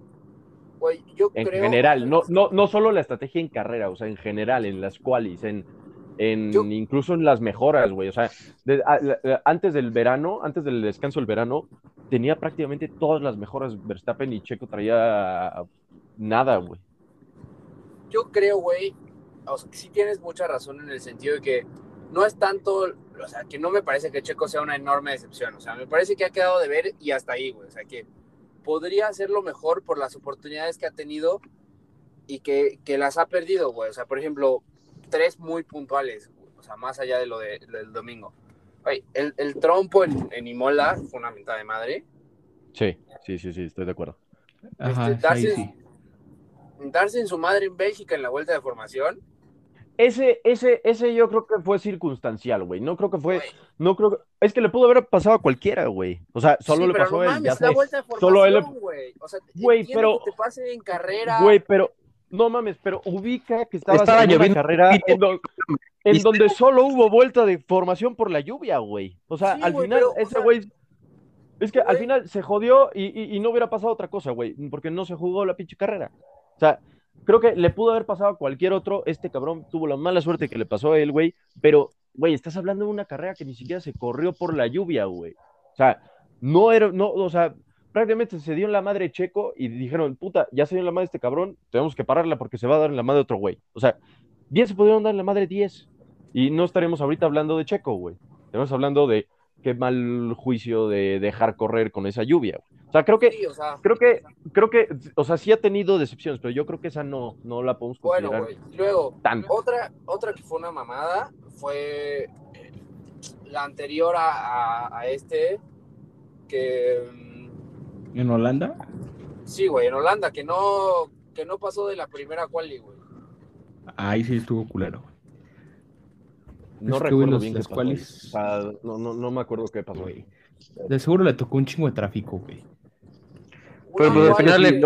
E: Güey, yo
A: En
E: creo.
A: general, no, no, no solo la estrategia en carrera, o sea, en general, en las qualis, en, en
E: Yo-
A: incluso en las mejoras, güey. O sea, de- a- la- antes del verano, antes del descanso del verano, tenía prácticamente todas las mejoras Verstappen y Checo traía nada, güey.
E: Yo creo, güey, o sea, que sí tienes mucha razón en el sentido de que no es tanto, o sea, que no me parece que Checo sea una enorme decepción, o sea, me parece que ha quedado de ver y hasta ahí, güey, o sea, que podría hacerlo mejor por las oportunidades que ha tenido y que, que las ha perdido, güey, o sea, por ejemplo, tres muy puntuales, o sea, más allá de lo, de, lo del domingo. El, el trompo en, en Imola fue una mentada de madre.
A: Sí, sí, sí, sí, estoy de acuerdo.
C: Ajá,
E: Este,
C: sí.
E: Darse en su madre en Bélgica en la vuelta de formación.
A: Ese, ese, ese yo creo que fue circunstancial, güey. No creo que fue,
E: güey,
A: no creo que, es que le pudo haber pasado a cualquiera, güey. O sea, solo
E: sí,
A: le
E: pero
A: pasó
E: no
A: a él,
E: mames,
A: ya
E: es la
A: sé.
E: vuelta de formación,
A: Solo él
E: güey. O sea,
A: Güey, pero-
E: que te pase en carrera.
A: Güey, pero no mames, pero ubica que estabas
B: Estaba
A: en una carrera en, do- en donde solo hubo vuelta de formación por la lluvia, güey. O sea,
E: Sí,
A: al
E: güey,
A: final
E: pero, o
A: ese
E: sea,
A: güey es que al final se jodió y, y- y no hubiera pasado otra cosa, güey, porque no se jugó la pinche carrera. O sea, creo que le pudo haber pasado a cualquier otro. Este cabrón tuvo la mala suerte que le pasó a él, güey. Pero, güey, estás hablando de una carrera que ni siquiera se corrió por la lluvia, güey. O sea, no era, no, o sea, prácticamente se dio en la madre Checo y dijeron, puta, ya se dio en la madre este cabrón, tenemos que pararla porque se va a dar en la madre otro güey. O sea, bien se pudieron dar en la madre 10 y no estaremos ahorita hablando de Checo, güey. Estamos hablando de qué mal juicio de dejar correr con esa lluvia, güey. O sea, creo que
E: Sí, o sea,
A: creo que, creo que, o sea, sí ha tenido decepciones, pero yo creo que esa no, no la podemos
E: bueno,
A: considerar
E: güey. Luego,
A: tanto.
E: otra, otra que fue una mamada fue eh, la anterior a, a- a este, que
C: ¿En Holanda?
E: sí, güey, en Holanda, que no, que no pasó de la primera quali, güey.
C: Ahí sí estuvo culero.
A: No
C: es güey,
A: recuerdo
C: los-
A: bien qué
C: las
A: pasó.
C: cuales-
A: O sea, no, no, no me acuerdo qué pasó.
C: Güey. De seguro le tocó un chingo de tráfico, güey.
B: Pero pues, al final, le,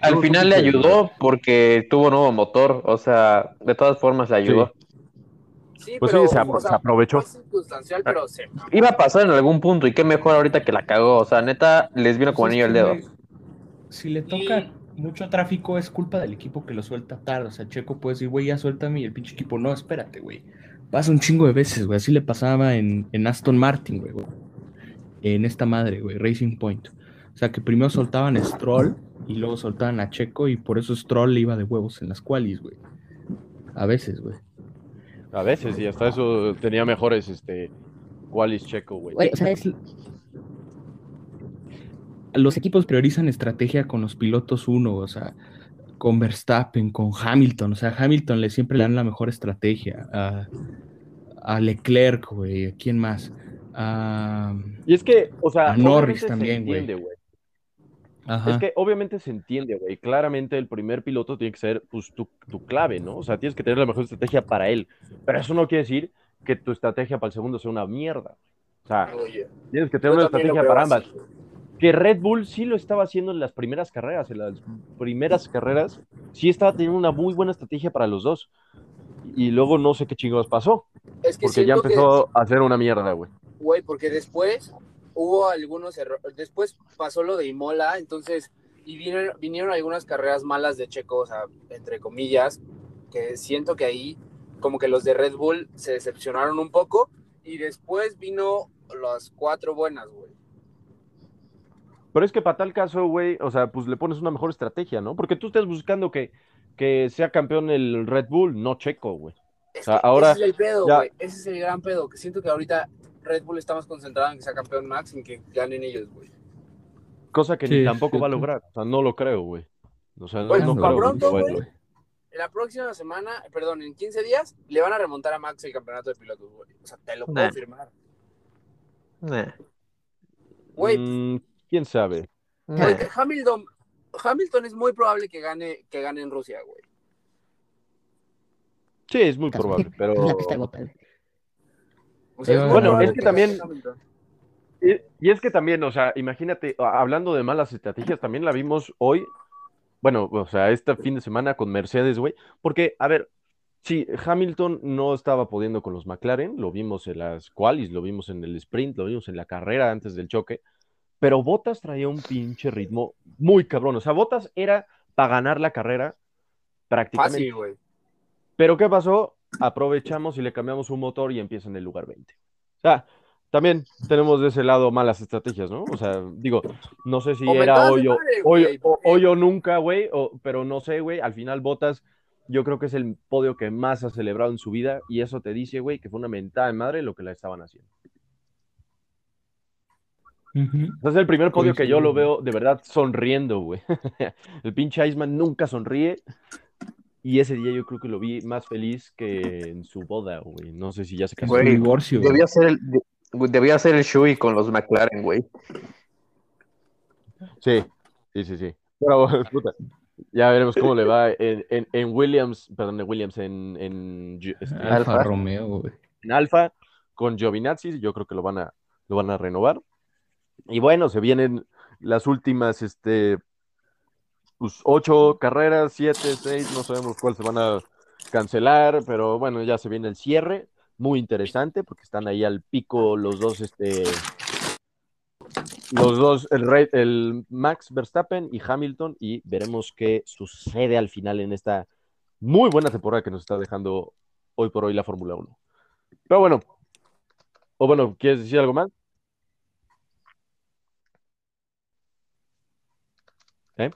B: al, final le ayudó porque tuvo nuevo motor. O sea, de todas formas le ayudó.
E: Sí,
A: Pues
E: pero,
A: sí, se, apro-
E: o sea,
A: se aprovechó.
E: fue circunstancial, pero se
B: Iba a pasar en algún punto y qué mejor ahorita que la cagó. O sea, neta, les vino como
C: Pues
B: anillo
C: que,
B: dedo.
C: Si le toca mucho tráfico, es culpa del equipo que lo suelta tarde. O sea, Checo puede decir, güey, ya suéltame. Y el pinche equipo, no, espérate, güey. Pasa un chingo de veces, güey. Así le pasaba en, en Aston Martin, güey. En esta madre, güey, Racing Point. O sea, que primero soltaban a Stroll y luego soltaban a Checo. Y por eso Stroll le iba de huevos en las qualis, güey. A veces, güey.
A: A veces, y hasta eso tenía mejores, este, Wallis Checo, güey.
C: Güey, o sea, es- Los equipos priorizan estrategia con los pilotos uno, o sea, con Verstappen, con Hamilton. O sea, a Hamilton le siempre le dan la mejor estrategia. A, a Leclerc, güey. ¿A quién más? A,
A: Y es que, o sea,
C: A Norris también, güey. Ajá.
A: Es que obviamente se entiende, güey. Claramente el primer piloto tiene que ser, pues, tu, tu clave, ¿no? O sea, tienes que tener la mejor estrategia para él. Pero eso no quiere decir que tu estrategia para el segundo sea una mierda. O sea,
E: Oye,
A: tienes que tener una estrategia para ambas. que Red Bull sí lo estaba haciendo en las primeras carreras, en las primeras carreras, sí estaba teniendo una muy buena estrategia para los dos. Y luego no sé qué chingados pasó,
E: Es que
A: porque ya
E: que-
A: empezó a hacer una mierda, güey.
E: Güey, porque después hubo algunos errores. Después pasó lo de Imola, entonces. Y vinieron, vinieron algunas carreras malas de Checo, o sea, entre comillas, que siento que ahí, como que los de Red Bull se decepcionaron un poco. Y después vino las cuatro buenas, güey.
A: Pero es que para tal caso, güey, o sea, pues le pones una mejor estrategia, ¿no? Porque tú estás buscando que, que sea campeón el Red Bull, no Checo, güey.
E: Es
A: O sea,
E: que
A: ahora
E: ese es el pedo, güey. Ese es el gran pedo. Que siento que ahorita Red Bull está más concentrado en que sea campeón Max en que ganen ellos, güey.
A: Cosa que
C: Sí,
A: ni tampoco
C: sí,
A: va a lograr. O sea, no lo creo, güey. O sea, no,
E: Pues,
A: no creo.
E: pronto,
A: que
E: güey.
A: pueda.
E: La próxima semana, perdón, en 15 días, le van a remontar a Max el campeonato de pilotos, güey. O sea, te lo puedo
B: Nah.
E: firmar.
B: Nah,
E: Güey,
A: Mm, ¿Quién sabe?
B: nah.
E: Güey, Hamilton, Hamilton es muy probable que gane, que gane en Rusia, güey.
A: Sí, es muy probable, pero...
F: Es la pista de bota, güey.
E: O sea, muy
C: bueno,
A: es que también-. Y, y es que también, o sea, imagínate, hablando de malas estrategias, también la vimos hoy, bueno, o sea, este fin de semana con Mercedes, güey, porque, a ver, sí, Hamilton no estaba pudiendo con los McLaren, lo vimos en las qualis, lo vimos en el sprint, lo vimos en la carrera antes del choque, pero Bottas traía un pinche ritmo muy cabrón, o sea, Bottas era para ganar la carrera, prácticamente.
E: Fácil, güey.
A: Pero ¿qué pasó? Aprovechamos y le cambiamos un motor y empieza en el lugar 20. O sea, también tenemos de ese lado malas estrategias, ¿no? O sea, digo, no sé si
E: O
A: era
E: mentadas de
A: hoy o,
E: madre,
A: hoy,
E: güey,
A: o-
E: porque-
A: hoy o nunca, güey, o- pero no sé, güey, al final Botas, yo creo que es el podio que más ha celebrado en su vida y eso te dice, güey, que fue una mentada de madre lo que la estaban haciendo.
C: Ujú.
A: Ese es el primer podio que yo lo veo de verdad sonriendo, güey. El pinche Iceman nunca sonríe. Y ese día yo creo que lo vi más feliz que en su boda, güey. No sé si ya se
C: En
A: casó.
C: su
B: Güey,
C: divorcio.
B: Debía ser el, de- debía ser el Shui con los McLaren, güey.
A: Sí, sí, sí, sí. Pero, puta, ya veremos cómo le va en, en- en Williams, perdón, en Williams, en, en, este,
C: Alfa
B: Alfa.
C: Romeo, güey.
A: en Alfa con Giovinazzi. Yo creo que lo van a, lo van a renovar. Y bueno, se vienen las últimas, este, pues, ocho carreras, siete, seis, no sabemos cuál se van a cancelar, pero bueno, ya se viene el cierre, muy interesante, porque están ahí al pico los dos, este, los dos, el, Red- el Max Verstappen y Hamilton, y veremos qué sucede al final en esta muy buena temporada que nos está dejando hoy por hoy la Fórmula 1. Pero bueno, o bueno, ¿quieres decir algo más? ¿Eh?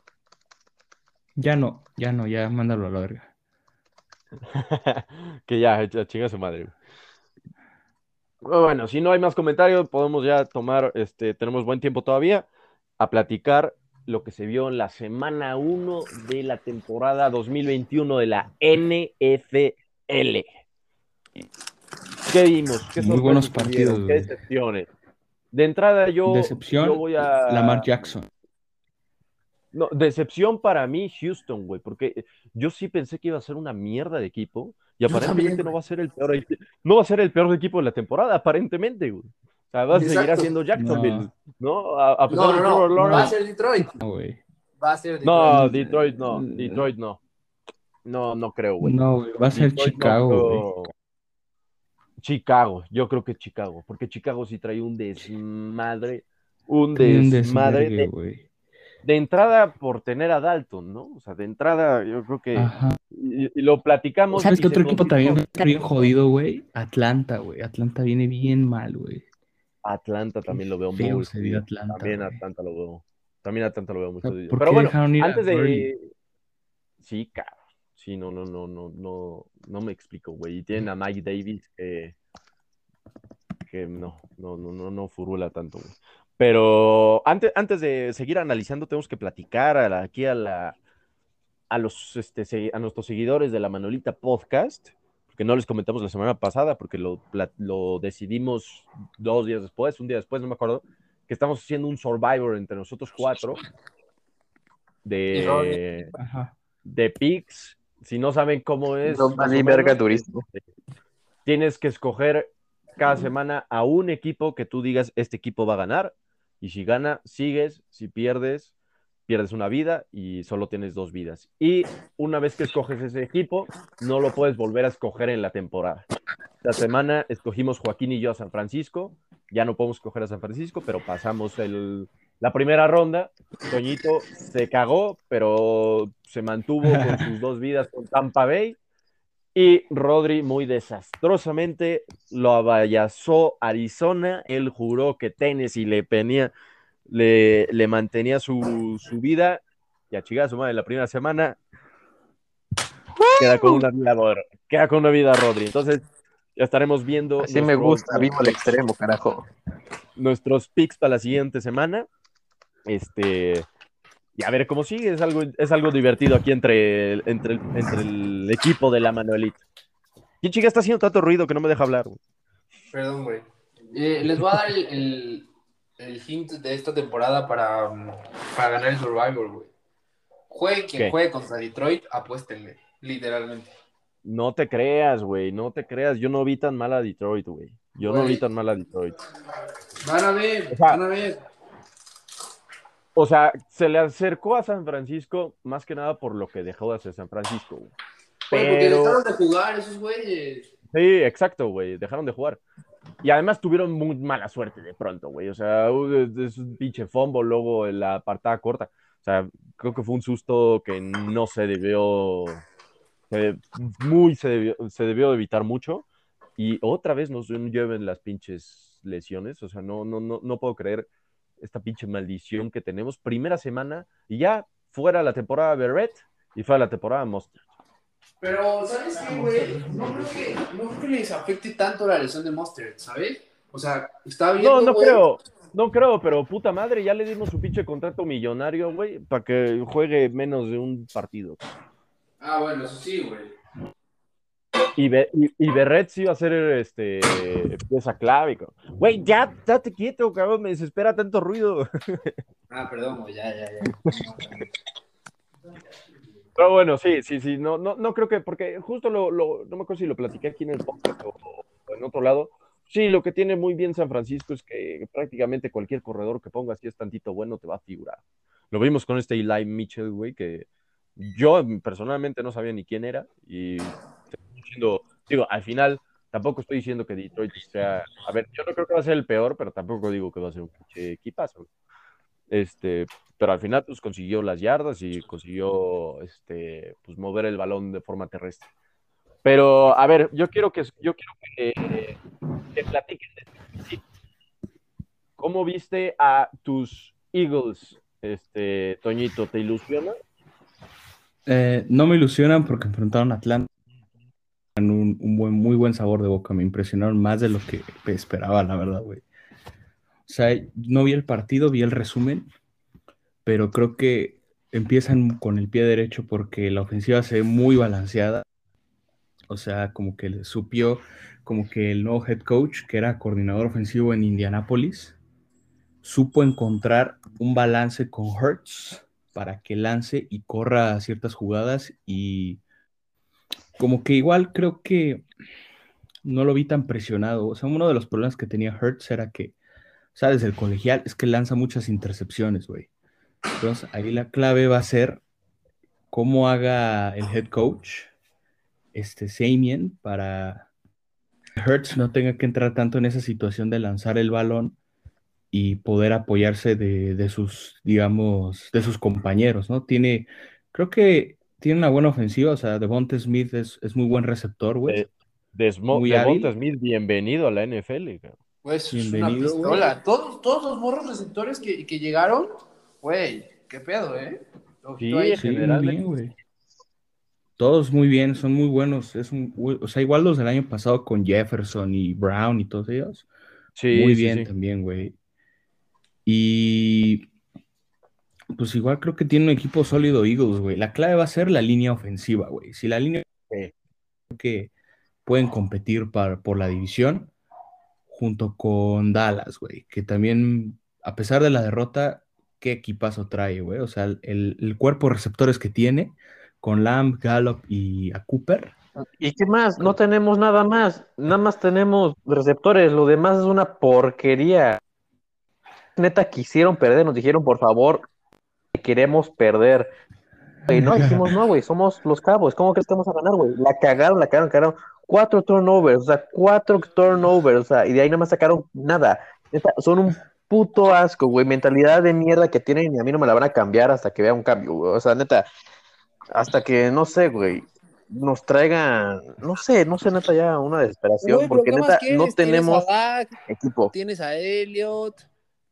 C: Ya no, ya no, ya mándalo a la verga.
A: que ya, ya chinga su madre. Bueno, si no hay más comentarios, podemos ya tomar, este, tenemos buen tiempo todavía, a platicar lo que se vio en la semana 1 de la temporada 2021 de la NFL. ¿Qué vimos? ¿Qué
C: Muy buenos partidos,
A: ¿Qué decepciones? De entrada yo,
C: Decepción,
A: yo voy a...
C: Lamar Jackson.
A: No, decepción para mí Houston, güey, porque yo sí pensé que iba a ser una mierda de equipo y aparentemente
E: también,
A: no va a ser el peor no va a ser el peor equipo de la temporada, aparentemente, güey. O sea, va a seguir haciendo Jacksonville, ¿no? A, a pesar
E: No,
A: de
E: no, no. Va a ser Detroit.
C: No, güey.
E: Va a ser Detroit.
A: No, Detroit no, Detroit no. No, no creo, güey.
C: No, güey. Va a ser
A: Detroit no
C: Chicago, güey.
A: Chicago, yo creo que Chicago, porque Chicago sí trae un desmadre, un
C: Tiene un
A: desmadre de,
C: güey.
A: De entrada por tener a Dalton, ¿no? O sea, de entrada yo creo que y, y lo platicamos.
C: ¿Sabes
A: se
C: otro equipo también está bien jodido, güey? Atlanta, güey. Atlanta viene bien mal, güey.
A: Atlanta también lo veo muy
C: se. Atlanta,
A: También
C: güey.
A: Atlanta lo veo. También Atlanta lo veo muy
C: O sea,
A: jodido.
C: ¿por
A: Pero bueno, antes de. Sí, cabrón. Sí, no, no, no, no, no, no me explico, güey. Y tienen a Mike Davis que. que no, no, no, no, no furula tanto, güey. Pero antes, antes de seguir analizando, tenemos que platicar a la- aquí a la. A los este, a nuestros seguidores de la Manolita Podcast, porque no les comentamos la semana pasada, porque lo, lo decidimos dos días después, un día después, no me acuerdo, que estamos haciendo un Survivor entre nosotros cuatro de, de picks. Si no saben cómo es,
B: No, verga turismo.
A: tienes que escoger cada semana a un equipo que tú digas, este equipo va a ganar, y si gana, sigues, si pierdes, pierdes una vida y solo tienes dos vidas. Y una vez que escoges ese equipo, no lo puedes volver a escoger en la temporada. Esta semana escogimos Joaquín y yo a San Francisco, ya no podemos escoger a San Francisco, pero pasamos el, la primera ronda. Toñito se cagó, pero se mantuvo con sus dos vidas con Tampa Bay. Y Rodri, muy desastrosamente, lo abayazó Arizona. Él juró que Tennessee le, penía, le, le mantenía su, su vida. Y a su madre la primera semana. Queda con una vida. Queda con una vida, Rodri. Entonces, ya estaremos viendo.
B: Así me gusta, vivo al extremo, carajo.
A: nuestros picks para la siguiente semana. Este, y a ver cómo sigue. Es algo, es algo divertido aquí entre, el- entre, entre el equipo de la Manuelita. ¿Quién chica está haciendo tanto ruido que no me deja hablar? güey?
E: Perdón, güey. Eh, les voy a dar el, el, el hint de esta temporada para, para ganar el Survivor, güey. Juegue quien
A: ¿Qué?
E: juegue contra Detroit, apuéstenle, literalmente.
A: No te creas, güey. No te creas. Yo no vi tan mal a Detroit, güey. Yo no vi tan mal a Detroit.
E: Van a ver,
A: O sea,
E: van a ver.
A: O sea, se le acercó a San Francisco más que nada por lo que dejó de hacer San Francisco, güey.
E: Güey, porque
A: Pero-
E: dejaron de jugar esos güeyes.
A: Sí, exacto, güey. Dejaron de jugar. Y además tuvieron muy mala suerte de pronto, güey. O sea, es es un pinche fombo luego en la apartada corta. O sea, creo que fue un susto que no se debió, se- muy se debió, se debió evitar mucho. Y otra vez nos lleven las pinches lesiones. O sea, no, no, no, no puedo creer esta pinche maldición que tenemos. Primera semana y ya fuera la temporada Berret y fuera la temporada Monster.
E: Pero, ¿sabes qué, güey? No creo que, no creo que les afecte tanto la lesión de Monster, ¿sabes? O sea, está bien.
A: No, no creo. No creo, pero puta madre, ya le dimos su pinche contrato millonario, güey, para que juegue menos de un partido.
E: Ah, bueno, eso sí, güey.
A: Y, Be- y, y va a ser este, pieza clave. Güey, ya, date quieto, cabrón, me desespera tanto ruido.
E: Ah, perdón, ya, ya, ya.
A: Pero bueno, sí, sí, sí, no, no, no creo que, porque justo lo, lo- no me acuerdo si lo platiqué aquí en el podcast o, o en otro lado. Sí, lo que tiene muy bien San Francisco es que prácticamente cualquier corredor que pongas, si es tantito bueno, te va a figurar. Lo vimos con este Eli Mitchell, güey, que yo personalmente no sabía ni quién era y digo, al final tampoco estoy diciendo que Detroit sea, a ver, yo no creo que va a ser el peor, pero tampoco digo que va a ser un pinche equipazo. Este, pero al final pues consiguió las yardas y consiguió este, pues, mover el balón de forma terrestre. Pero, a ver, yo quiero que, yo quiero que, que platiquen de este sí. ¿Cómo viste a tus Eagles, este, Toñito? ¿Te ilusiona?
C: Eh, no me ilusionan porque enfrentaron a Atlanta. Un, un buen, muy buen sabor de boca. Me impresionaron más de lo que esperaba, la verdad, güey. O sea, no vi el partido, vi el resumen, pero creo que empiezan con el pie derecho porque la ofensiva se ve muy balanceada. O sea, como que supió, como que el nuevo head coach, que era coordinador ofensivo en Indianápolis, supo encontrar un balance con Hurts para que lance y corra ciertas jugadas y como que igual creo que no lo vi tan presionado. O sea, uno de los problemas que tenía Hurts era que, o sea, desde el colegial es que lanza muchas intercepciones, güey. Entonces, ahí la clave va a ser cómo haga el head coach, este Samien, para que Hurts no tenga que entrar tanto en esa situación de lanzar el balón y poder apoyarse de, de sus, digamos, de sus compañeros, ¿no? Tiene, creo que tiene una buena ofensiva, o sea, Devonta Smith es, es muy buen receptor, güey.
A: De, Devonta. Smith, bienvenido a la NFL. cabrón.
E: Güey, eso es una
C: Bienvenido, güey.
E: pistola. Todos, todos los morros receptores que, que llegaron, güey, qué pedo, ¿eh? Ojito
A: Sí,
E: ahí.
C: Sí, muy bien, güey. Todos muy bien, son muy buenos. Es un, o sea, igual los del año pasado con Jefferson y Brown y todos ellos.
A: Sí,
C: muy
A: sí,
C: bien
A: sí.
C: también, güey. Y pues igual creo que tiene un equipo sólido Eagles, güey. La clave va a ser la línea ofensiva, güey. Si la línea
A: Sí.
C: que pueden competir para- por la división junto con Dallas, güey, que también, a pesar de la derrota, qué equipazo trae, güey. O sea, el, el cuerpo de receptores que tiene con Lamb, Gallup y a Cooper.
B: ¿Y qué más? No tenemos nada más. Nada más tenemos receptores. Lo demás es una porquería. Neta, quisieron perder. Nos dijeron, por favor, queremos perder. Y no, dijimos, no, güey, somos los cabos. ¿Cómo crees que vamos a ganar, güey? La cagaron, la cagaron, cagaron. Cuatro turnovers, o sea, cuatro turnovers, o sea, y de ahí nada más sacaron nada. Son un puto asco, güey. Mentalidad de mierda que tienen y a mí no me la van a cambiar hasta que vea un cambio, güey. O sea, neta, hasta que, no sé, güey, nos traigan, no sé, no sé, neta, ya una desesperación,
E: Güey,
B: porque
E: ¿qué más
B: neta, no
E: Tienes
B: tenemos
E: a Dak,
B: equipo.
E: tienes a Elliot,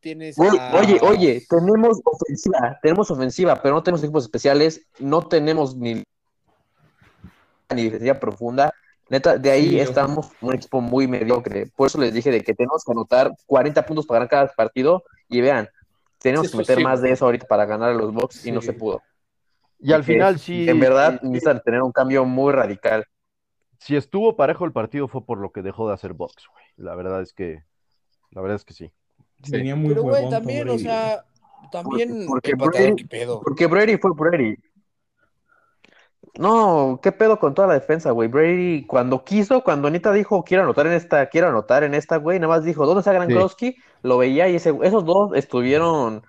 E: tienes
B: Güey,
E: a...
B: oye, oye, tenemos ofensiva, tenemos ofensiva, pero no tenemos equipos especiales, no tenemos ni, ni defensiva profunda. Neta, de ahí
C: Sí,
B: estamos un equipo muy mediocre. Por eso les dije de que tenemos que anotar 40 puntos para ganar cada partido. Y vean, tenemos
E: Sí,
B: que meter
E: sí.
B: más de eso ahorita para ganar a los Bucks y no se pudo.
A: Y al final sí.
B: En verdad,
A: sí,
B: necesitan tener un cambio muy radical.
A: si estuvo parejo el partido fue por lo que dejó de hacer box, güey. La verdad es que, la verdad es que sí.
C: Tenía muy
E: Pero, güey, también, o sea, también
B: porque
E: qué pedo.
B: Porque Brady fue Brady. No, qué pedo con toda la defensa, güey. Brady, cuando quiso, cuando Anita dijo quiero anotar en esta, quiero anotar en esta, güey, nada más dijo, ¿dónde está Gronkowski? Lo veía y ese, esos dos estuvieron,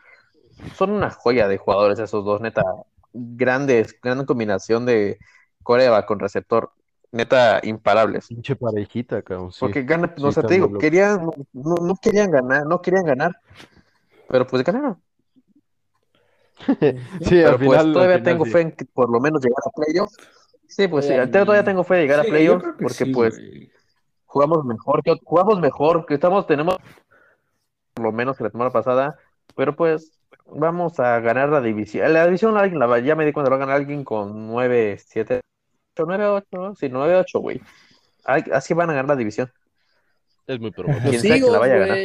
B: son una joya de jugadores esos dos, neta. Grandes, gran combinación de Coreba con receptor, neta, imparables.
A: Pinche parejita, cabrón. sí.
B: Porque gana,
A: Sí,
B: o sea, te digo, querían, no, no querían ganar, no querían ganar, pero pues ganaron.
A: Sí,
B: Pero
A: al
B: pues
A: final.
B: todavía
A: al final
B: tengo
A: sí.
B: fe en que por lo menos llegar a playoff. Sí, pues sí, todavía tengo fe de llegar a
C: Sí, yo
B: playoff
C: creo que
B: porque
C: sí,
B: pues
C: güey.
B: jugamos mejor, que jugamos mejor, que estamos, tenemos por lo menos que la semana pasada, pero pues vamos a ganar la división. La división alguien la va- ya me di cuenta, lo va a ganar alguien con 9, 7, 8, 9, 8, sí, 9, 8, güey. Ay, Así van a ganar la división.
A: Es muy probable.
B: Quién
E: Los
B: sabe quién la vaya a ganar.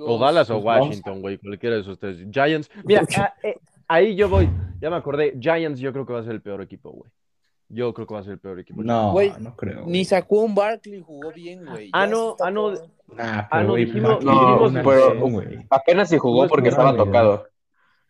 A: O Dallas o. Washington, güey, cualquiera de esos tres. Giants. Mira, ah, eh, ahí yo voy. Ya me acordé. Giants, yo creo que va a ser el peor equipo, güey. Yo creo que va a ser el peor equipo.
C: No,
E: Güey,
C: no creo.
E: Ni sacó un Barkley jugó bien, güey.
A: Ah, no, ah, no.
C: Ah,
A: Ah, no, dijimos-
B: no,
C: una
B: pero-. Apenas si jugó
A: No
B: porque estaba tocado.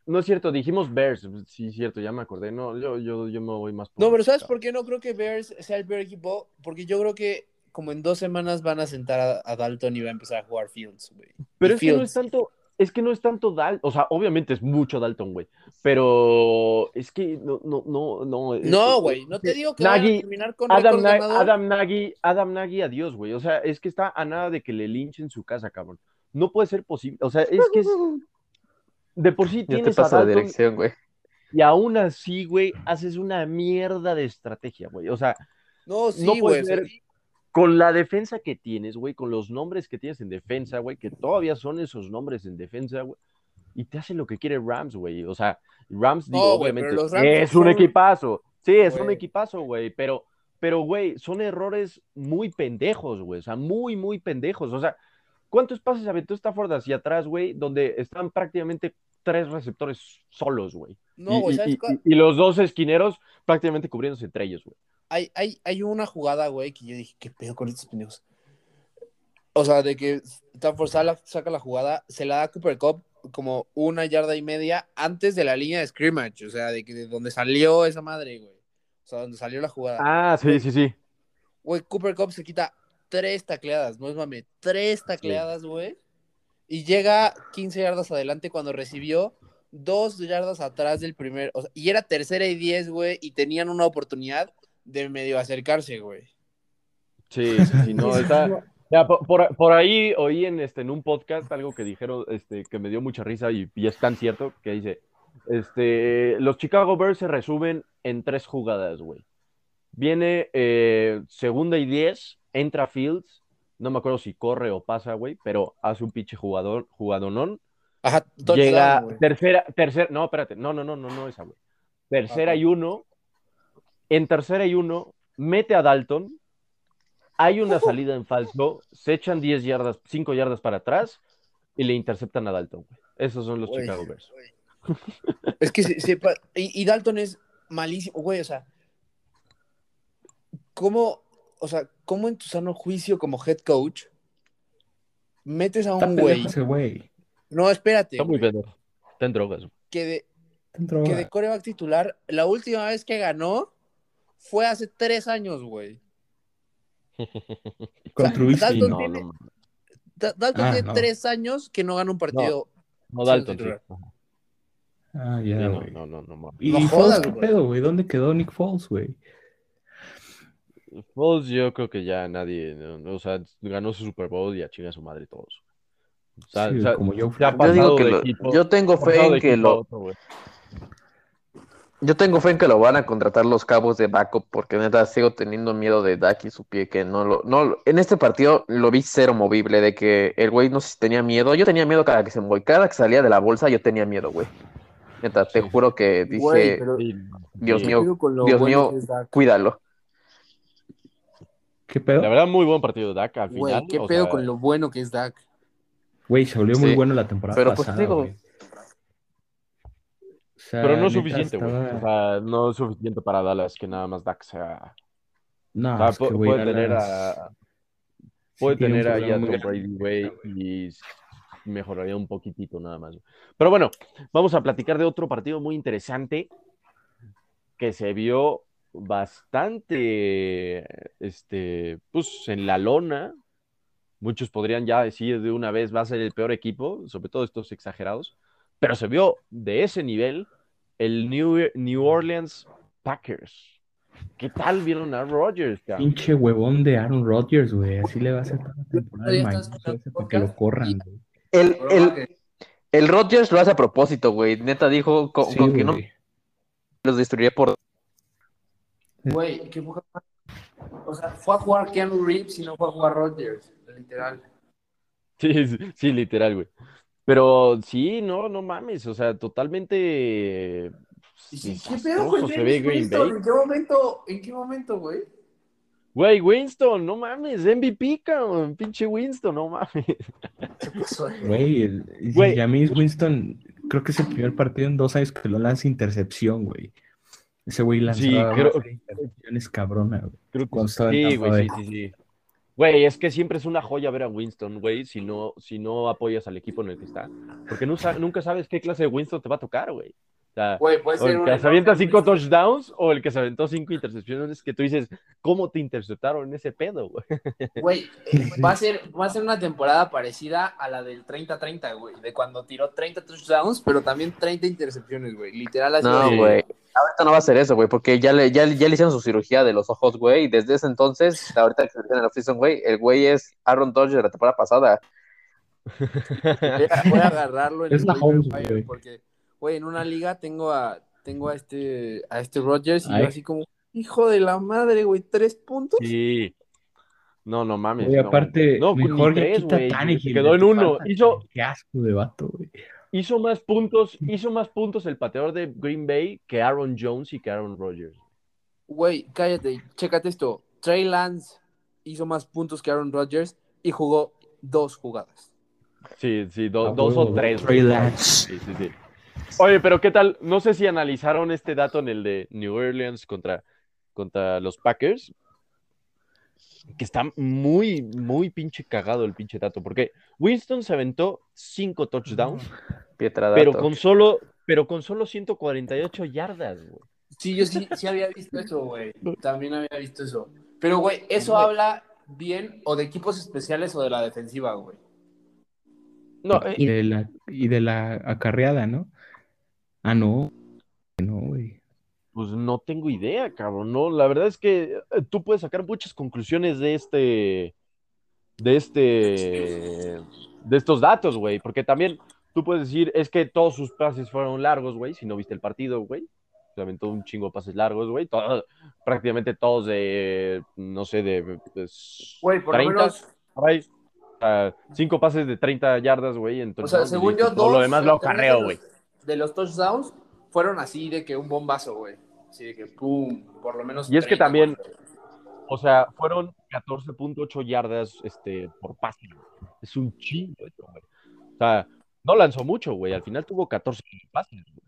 A: No es cierto, dijimos Bears. Sí, es cierto, ya me acordé. No, yo, yo, yo me voy más por.
E: No, pero ¿sabes por qué no creo que Bears sea el peor equipo? Porque yo creo que como en dos semanas van a sentar a, a Dalton y va a empezar a jugar Fields, güey.
A: Pero
E: Y
A: es que no es tanto. Es que no es tanto Dalton. O sea, obviamente es mucho Dalton, güey. Pero es que no, no, no, no. es-
E: No, güey, no te digo que van a
A: Nagy,
E: terminar con
A: Adam, Na-
E: ganador.
A: Adam Nagy, Adam Nagy, adiós, güey. O sea, es que está a nada de que le linchen su casa, cabrón. No puede ser posible. O sea, es que es. De por sí
B: Ya te
A: tienes a
B: pasa la
A: Dalton
B: dirección, güey.
A: y aún así, güey, haces una mierda de estrategia, güey. O sea,
E: No, sí,
A: no puede
E: güey.
A: ser- con la defensa que tienes, güey, con los nombres que tienes en defensa, güey, que todavía son esos nombres en defensa, güey, y te hace lo que quiere Rams, güey. O sea, Rams,
E: No,
A: digo,
E: güey,
A: obviamente,
E: Rams
A: es un
E: son-
A: equipazo. Sí, es un equipazo, güey, pero, pero, güey, son errores muy pendejos, güey. O sea, muy, muy pendejos. O sea, ¿cuántos pases aventó Stafford hacia atrás, güey, donde están prácticamente tres receptores solos, güey?
E: No,
A: Y-
E: güey,
A: y los dos esquineros prácticamente cubriéndose entre ellos, güey.
E: Hay, hay, hay una jugada, güey, que yo dije, ¿qué pedo con estos pendejos? O sea, de que Stafford sala- saca la jugada, se la da a Cooper Cup como una yarda y media antes de la línea de scrimmage, o sea, de, que, de donde salió esa madre, güey. O sea, donde salió la jugada.
A: Ah, sí, sí, sí.
E: Güey, Cooper Cup se quita tres tacleadas, no es mame, tres tacleadas, güey. Y llega 15 yardas adelante cuando recibió dos yardas atrás del primer. O sea, y era tercera y diez, güey, y tenían una oportunidad de medio acercarse, güey.
A: Sí, sí, sí, no, está... Ya, por, por- por ahí oí en, este, en un podcast algo que dijeron este, que me dio mucha risa y, y es tan cierto que dice, este, los Chicago Bears se resumen en tres jugadas, güey. Viene eh, segunda y diez, entra Fields, no me acuerdo si corre o pasa, güey, pero hace un pinche jugador, jugadonón.
E: Ajá,
A: Llega tercera, tercera, no, espérate, no, no, no, no, no esa, güey. Tercera
E: Ajá.
A: y uno, en tercera y uno, mete a Dalton, hay una salida en falso, se echan 10 yardas, 5 yardas para atrás y le interceptan a Dalton, güey. Esos son los. Chicago Bears.
E: Es que se- sepa- y, y Dalton es malísimo, güey, o sea, ¿cómo, o sea, cómo en tu sano juicio como head coach metes a un güey? No, espérate,
A: Está muy pendejo. Está en drogas.
E: que de, que de coreback titular, la última vez que ganó fue hace tres años, güey.
C: Con
E: o sea. Dalton
A: no,
E: tiene-
A: no,
E: Dalton
C: Ah,
E: tiene
C: no.
E: tres años que no gana un partido.
A: no Dalton, sí.
C: Ah, ya,
A: no,
C: güey.
A: no, no, no, mames.
C: ¿Y
E: No
C: Foles
E: jodas,
C: qué pedo, güey? ¿Dónde quedó Nick Foles, güey?
A: Foles, yo creo que ya nadie, no, no, o sea, ganó su Super Bowl y a chinga su madre todos. O sea,
C: Sí,
A: o sea,
C: como.
B: Yo
A: pasado
B: digo que lo-
A: equipo-
B: yo tengo fe en que lo,
A: otro,
B: yo tengo fe en que lo van a contratar los cabos de backup, porque neta sigo teniendo miedo de Dak y su pie que no lo, no, en este partido lo vi cero movible, de que el güey no sé si tenía miedo, yo tenía miedo cada que se movía, cada que salía de la bolsa yo tenía miedo, güey. Neta, te
A: Sí.
B: juro que dije,
E: Güey, pero
A: Sí,
B: Dios
A: sí.
B: mío, Dios
E: bueno
B: mío, cuídalo.
C: ¿Qué pedo?
A: La verdad, muy buen partido de Dak al
E: Güey,
A: final.
E: qué
A: o
E: pedo
A: sea,
E: con lo bueno que es Dak.
C: Güey, se volvió muy bueno la temporada
B: Pero, pues, digo-
C: güey. O sea,
A: Pero no es suficiente, güey.
C: estaba-
A: O sea, no es suficiente para Dallas que nada más Dak sea.
C: No,
A: o sea,
C: es que,
A: pu-
C: güey,
A: puede tener
C: Dallas
A: a. Puede tener ahí a Tom. Brady, güey, y mejoraría un poquitito nada más. Pero bueno, vamos a platicar de otro partido muy interesante que se vio bastante, este, pues en la lona. Muchos podrían ya decir de una vez va a ser el peor equipo, sobre todo estos exagerados, pero se vio de ese nivel el New, New Orleans Packers. ¿Qué tal vieron a Rodgers?
C: Pinche huevón de Aaron Rodgers, güey. Así le va a hacer toda la temporada
E: Ya
C: el
E: estás
C: mañoso
E: escuchando
C: ese para que lo corran, güey.
B: El, el, El Rodgers lo hace a propósito, güey. Neta dijo con,
C: Sí,
B: con que no los destruiría por.
E: Güey, qué poca. O sea, fue a jugar Keanu Reeves y no fue a jugar Rodgers, literal.
A: Sí, sí, sí, literal, güey. Pero sí, no, no mames, o sea, totalmente
E: Y sí, ¿Qué pedo con
A: ve
E: Winston? ¿En qué momento, en qué momento, güey?
A: Güey, Winston, no mames, MVP, cabrón, pinche Winston, no mames.
E: ¿Qué pasó ahí?
C: Güey, el,
A: Güey.
C: James Winston, creo que es el primer partido en dos años que lo lanza intercepción, güey. Ese güey lanzaba
A: Sí, creo-
C: serie de intercepciones cabrona, güey.
A: Creo que sí, güey, sí, sí, sí. Güey, es que siempre es una joya ver a Winston, güey, si no, si no apoyas al equipo en el que está. Porque no nunca sabes qué clase de Winston te va a tocar, güey. O sea, o el que se avienta cinco touchdowns o el que se aventó cinco intercepciones que tú dices, ¿cómo te interceptaron ese pedo, güey?
E: Güey, eh, va a ser, va a ser una temporada parecida a la del 30-30, güey. De cuando tiró 30 touchdowns, pero también 30 intercepciones, güey. Literal así.
B: No, güey. Ahorita no va a ser eso, güey, porque ya le, ya, ya le hicieron su cirugía de los ojos, güey. Y desde ese entonces, ahorita que se en el offseason, güey, el güey es Aaron Rodgers de la temporada pasada.
E: Voy a, agarrarlo en
C: Es
E: el
C: la
E: wire
C: güey.
E: porque, güey, en una liga tengo a, tengo a este, a este Rodgers y
C: Ay.
E: yo así como, hijo de la madre, güey, tres puntos.
A: Sí. No, no mames.
C: Güey,
A: no.
C: aparte,
A: No,
C: mejor
A: tres,
C: quita
A: güey,
C: Tannehill,
A: quedó en uno. Hizo-
C: Qué asco de vato, güey.
A: Hizo más puntos, hizo más puntos el pateador de Green Bay que Aaron Jones y que Aaron Rodgers.
E: Güey, cállate, chécate esto. Trey Lance hizo más puntos que Aaron Rodgers y jugó dos jugadas.
A: Sí, sí, do- dos o tres.
C: Trey
A: güey.
C: Lance.
A: Sí, sí, sí. Oye, pero ¿qué tal? No sé si analizaron este dato en el de New Orleans contra, contra los Packers. Que está muy, muy pinche cagado el pinche dato. Porque Winston se aventó cinco touchdowns,
B: Pietradato.
A: pero con solo, pero con solo 148 yardas, güey.
E: Sí, yo sí, sí había visto eso, güey. También había visto eso. Pero, güey, eso
A: Güey.
E: habla bien o de equipos especiales o de la defensiva, güey.
A: No,
C: Y
A: eh,
C: de la, y de la acarreada, ¿no? Ah, no. No, güey.
A: pues no tengo idea, cabrón. No, la verdad es que eh, tú puedes sacar muchas conclusiones de este, de este, de estos datos, güey. Porque también tú puedes decir, es que todos sus pases fueron largos, güey, si no viste el partido, güey. Se aventó un chingo de pases largos, güey. Todo- prácticamente todos de, no sé, de, pues,
E: Güey, por lo
A: 30,
E: menos.
A: O sea, cinco pases de 30 yardas, güey.
E: o
A: Entonces,
E: sea,
A: no,
E: según yo,
A: todo
E: dos.
A: lo demás lo carreo,
E: de
A: güey.
E: De los touchdowns fueron así de que un bombazo, güey. Así de que pum, por lo menos.
A: Y es que
E: 30,
A: también-. O sea, fueron 14.8 yardas este, por pase. Es un chingo eso, güey. O sea, no lanzó mucho, güey. Al final tuvo 14 pases. güey.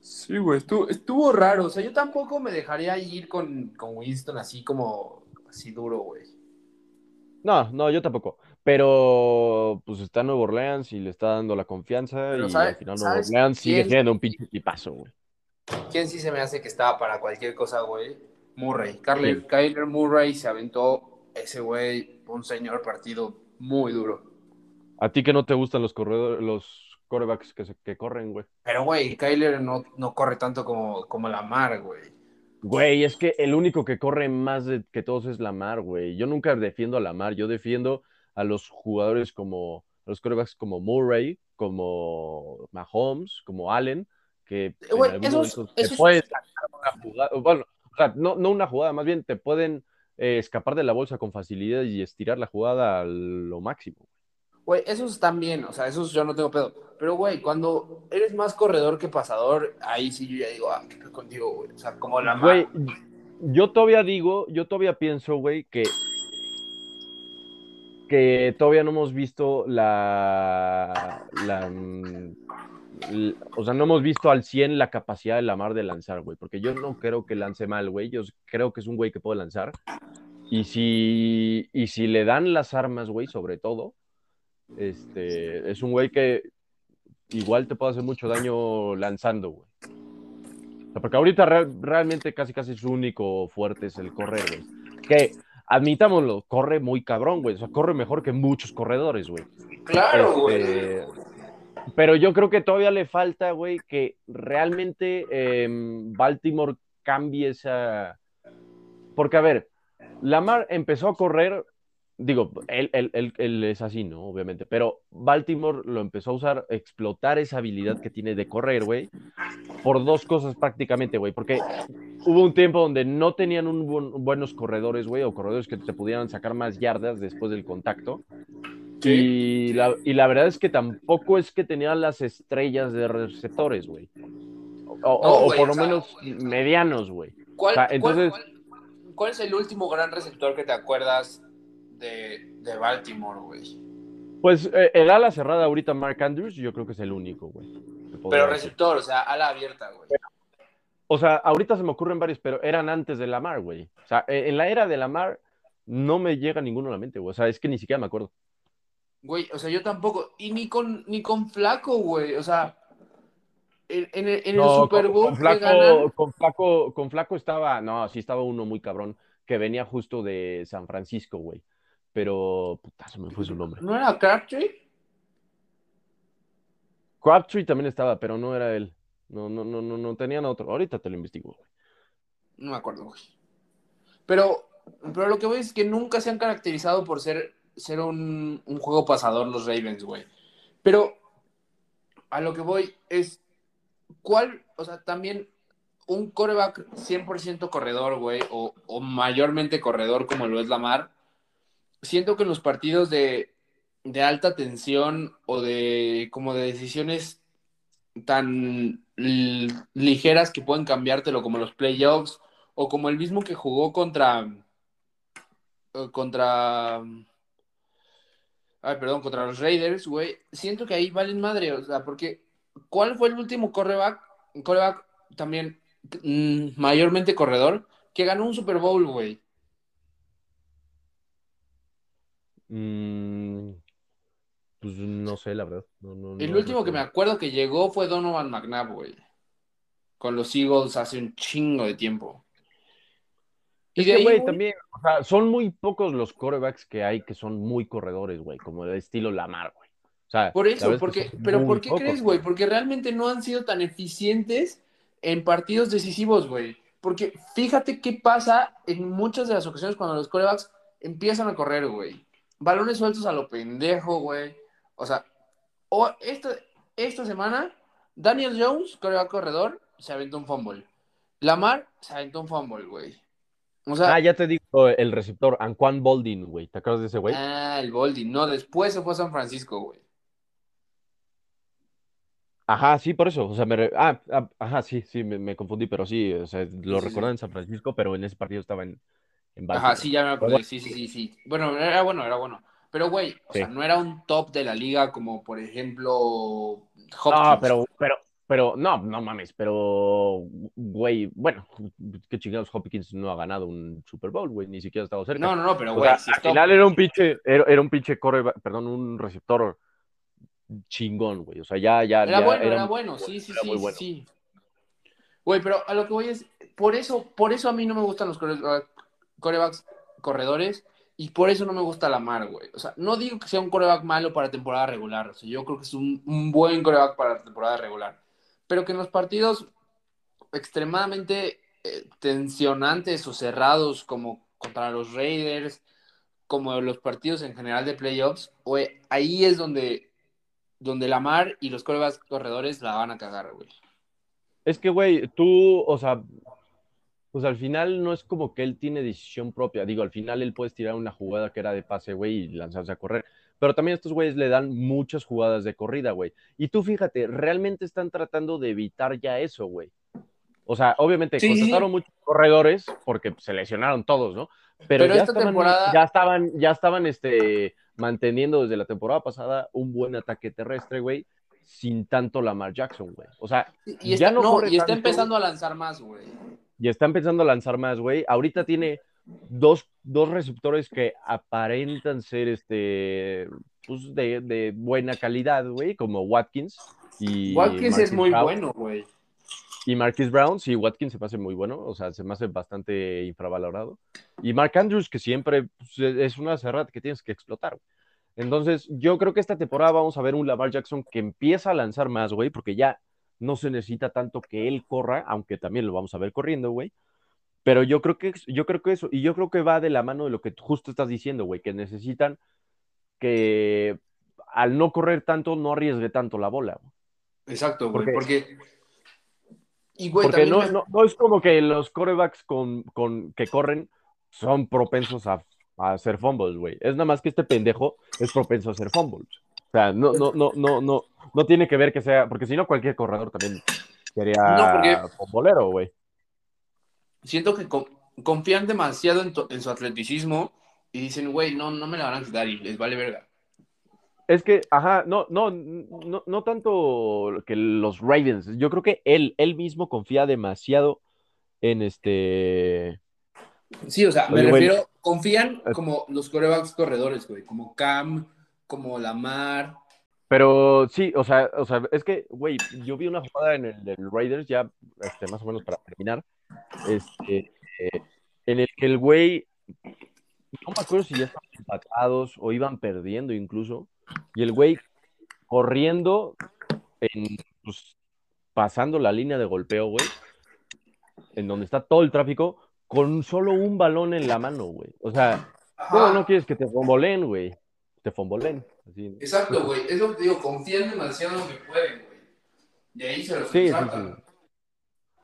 E: Sí, güey, estuvo, estuvo raro. O sea, yo tampoco me dejaría ir con, con Winston así como, así duro, güey.
A: No, no, yo tampoco. Pero pues está Nuevo Orleans y le está dando la confianza.
E: Pero
A: y
E: ¿sabe-
A: al final Nuevo
E: sabes
A: Orleans sigue siendo un pinche equipazo, güey.
E: ¿Quién sí se me hace que estaba para cualquier cosa, güey? Murray. Kyler,
A: Sí.
E: Kyler Murray se aventó ese güey, un señor partido muy duro.
A: A ti que no te gustan los corredores, los corebacks que, se- que corren, güey.
E: Pero, güey, Kyler no, no corre tanto como, como Lamar, güey.
A: Güey, es que el único que corre más de- que todos es Lamar, güey. Yo nunca defiendo a Lamar, yo defiendo a los jugadores como, a los quarterbacks como Murray, como Mahomes, como Allen, que en
E: Güey,
A: algún
E: esos-
A: momento te
E: esos-
A: pueden sacar una jugada, bueno, o sea, no, no una jugada, más bien te pueden eh, escapar de la bolsa con facilidad y estirar la jugada a lo máximo.
E: Güey, esos están bien, o sea, esos yo no tengo pedo. Pero, güey, cuando eres más corredor que pasador, ahí sí yo ya digo, ah, qué contigo, güey. O sea, como Lamar.
A: Güey, yo todavía digo, yo todavía pienso, güey, que que todavía no hemos visto la, mm, o sea, no hemos visto al 100 la capacidad de Lamar de lanzar, güey, porque yo no creo que lance mal, güey, yo creo que es un güey que puede lanzar, y si, y si le dan las armas, güey, sobre todo, este, es un güey que igual te puede hacer mucho daño lanzando, güey. Porque ahorita real- realmente casi casi su único fuerte es el correr, güey. Que, admitámoslo, corre muy cabrón, güey. O sea, corre mejor que muchos corredores, güey.
E: claro, güey.
A: Este, Pero yo creo que todavía le falta, güey, que realmente em, Baltimore cambie esa... Porque, a ver, Lamar empezó a correr digo, él, él, él, él, es así, ¿no? Obviamente, pero Baltimore lo empezó a usar, explotar esa habilidad que tiene de correr, güey, por dos cosas prácticamente, güey, porque hubo un tiempo donde no tenían un buen, buenos corredores, güey, o corredores que te pudieran sacar más yardas después del contacto. Y, la, y la verdad es que tampoco es que tenían las estrellas de receptores, güey. O, no, o,
E: wey,
A: por lo
E: o sea,
A: menos medianos, güey.
E: ¿Cuál,
A: O sea, entonces,
E: cuál, cuál, cuál es el último gran receptor que te acuerdas de, de Baltimore, güey?
A: pues eh, el ala cerrada ahorita, Mark Andrews, yo creo que es el único, güey.
E: Pero
A: decir.
E: receptor, o sea, ala abierta, güey.
A: O sea, ahorita se me ocurren varios, pero eran antes de Lamar, güey. O sea, eh, en la era de Lamar no me llega ninguno a la mente, güey. O sea, es que ni siquiera me acuerdo.
E: Güey, o sea, yo tampoco. Y ni con, ni con Flaco, güey. O sea, en, en el, en el Super Bowl
A: con, Flaco,
E: ganan-
A: con Flaco, con Flaco estaba, no, sí estaba uno muy cabrón que venía justo de San Francisco, güey. Pero, puta, se me fue su nombre.
E: ¿No era Crabtree?
A: Crabtree también estaba, pero no era él. No, no, no, no, no tenían otro. Ahorita te lo investigo, güey.
E: No me acuerdo, güey. Pero, pero lo que voy es que nunca se han caracterizado por ser, ser un, un juego pasador los Ravens, güey. Pero a lo que voy es, ¿cuál? O sea, también un coreback 100% corredor, güey, o, o mayormente corredor como lo es Lamar, siento que en los partidos de, de alta tensión o de como de decisiones tan ligeras que pueden cambiártelo como los playoffs o como el mismo que jugó contra eh, contra ay perdón contra los Raiders güey siento que ahí valen madre o sea porque ¿cuál fue el último coreback coreback también mm, mayormente corredor que ganó un Super Bowl güey
A: Mm, pues no sé, la verdad. No, no,
E: el
A: no
E: último que me acuerdo que llegó fue Donovan McNabb güey con los Eagles hace un chingo de tiempo y
A: Es
E: de
A: que,
E: ahí,
A: güey,
E: güey,
A: también, o sea, son muy pocos los corebacks que hay que son muy corredores, güey, como de estilo Lamar, güey. O sea,
E: Por eso, porque, pero ¿por qué
A: pocos.
E: crees, güey? Porque realmente no han sido tan eficientes en partidos decisivos, güey. Porque fíjate qué pasa en muchas de las ocasiones cuando los corebacks empiezan a correr, güey. Balones sueltos a lo pendejo, güey. O sea, o esta, esta semana, Daniel Jones, coreback corredor, se aventó un fumble. Lamar se aventó un fumble, güey. O sea,
A: Ah, ya te digo, el receptor, Anquan Boldin, güey. ¿Te acuerdas de ese güey?
E: ah, el Boldy. No, después se fue a San Francisco, güey.
A: Ajá, sí, por eso. O sea, me re- ah, ah, ajá, sí, sí, me, me confundí, pero sí, o sea, lo
E: sí,
A: recordaba
E: sí.
A: en San Francisco, pero en ese partido estaba en, en
E: Ajá, sí, ya me acordé.
A: bueno,
E: Sí, sí, sí, sí. Bueno, era bueno, era bueno. Pero, güey, o
A: Sí.
E: sea, no era un top de la liga como, por ejemplo,
A: No,
E: Hopkins.
A: pero, pero, pero, no, no mames, pero, güey, bueno, qué chingados Hopkins no ha ganado un Super Bowl, güey, ni siquiera ha estado cerca.
E: No, no, no, pero, güey,
A: al final era un pinche, era, era un pinche coreback, perdón, un receptor chingón, güey. O sea, ya, ya,
E: Era
A: ya
E: bueno,
A: era
E: bueno, sí, sí, sí, sí,
A: bueno.
E: sí. Güey, pero a lo que voy es, por eso, por eso a mí no me gustan los corebacks corredores y por eso no me gusta Lamar, güey. O sea, no digo que sea un coreback malo para temporada regular, o sea, yo creo que es un, buen coreback para temporada regular, pero que en los partidos extremadamente eh, tensionantes o cerrados como contra los Raiders, como los partidos en general de playoffs, güey, ahí es donde donde Lamar y los corebacks corredores la van a cagar, güey.
A: Es que, güey, tú, o sea, pues al final no es como que él tiene decisión propia. Digo, al final él puede tirar una jugada que era de pase, güey, y lanzarse a correr. Pero también estos güeyes le dan muchas jugadas de corrida, güey. Y tú fíjate, realmente están tratando de evitar ya eso, güey. O sea, obviamente
E: Sí,
A: contrataron muchos corredores porque se lesionaron todos, ¿no? Pero,
E: Pero
A: ya,
E: esta
A: estaban,
E: temporada-
A: ya estaban, ya estaban, este, manteniendo desde la temporada pasada un buen ataque terrestre, güey, sin tanto Lamar Jackson, güey. O sea,
E: Y
A: Ya
E: está,
A: no
E: no, y está
A: tanto.
E: empezando a lanzar más, güey.
A: Y está empezando a lanzar más, güey. Ahorita tiene dos, dos receptores que aparentan ser este, pues de, de buena calidad, güey, como Watkins y
E: Watkins es muy
A: Brown.
E: bueno, güey.
A: Y Marquis Brown, sí, Watkins se me hace muy bueno, o sea, se me hace bastante infravalorado. Y Mark Andrews, que siempre pues, es una cerrada que tienes que explotar. güey. Entonces, yo creo que esta temporada vamos a ver un Lamar Jackson que empieza a lanzar más, güey, porque ya no se necesita tanto que él corra, aunque también lo vamos a ver corriendo, güey. Pero yo creo que yo creo que eso, y yo creo que va de la mano de lo que justo estás diciendo, güey, que necesitan que al no correr tanto, no arriesgue tanto la bola.
E: Exacto, güey,
A: Porque-
E: porque... Y, güey,
A: Porque no,
E: me-
A: no, no es como que los corebacks con, con, que corren son propensos a, a hacer fumbles, güey. Es nada más que este pendejo es propenso a hacer fumbles. O sea, no, no, no, no, no, no tiene que ver que sea, porque si no, cualquier corredor también sería
E: No,
A: fumbolero, güey.
E: siento que con- confían demasiado en, to- en su atleticismo y dicen, güey, no, no me la van a quitar y les vale verga.
A: Es que, ajá, no, no, no, no tanto que los Ravens. Yo creo que él, él mismo confía demasiado en este.
E: Sí, o sea, me
A: Oye, güey.
E: refiero, confían
A: Eh.
E: como los corebacks corredores, güey, como Cam, como Lamar.
A: Pero sí, o sea, o sea, es que, güey, yo vi una jugada en el del Raiders, ya, este, más o menos para terminar, este, eh, en el que el güey, no me acuerdo si ya estaban empatados o iban perdiendo incluso, y el güey corriendo, en, pues, pasando la línea de golpeo, güey, en donde está todo el tráfico, con solo un balón en la mano, güey. O sea, no, no quieres que te fombolen, güey. Te fombolen. Así.
E: Exacto, güey, es lo que te digo, confían demasiado en lo que pueden, güey. Y ahí se los
A: Sí, sí, sí.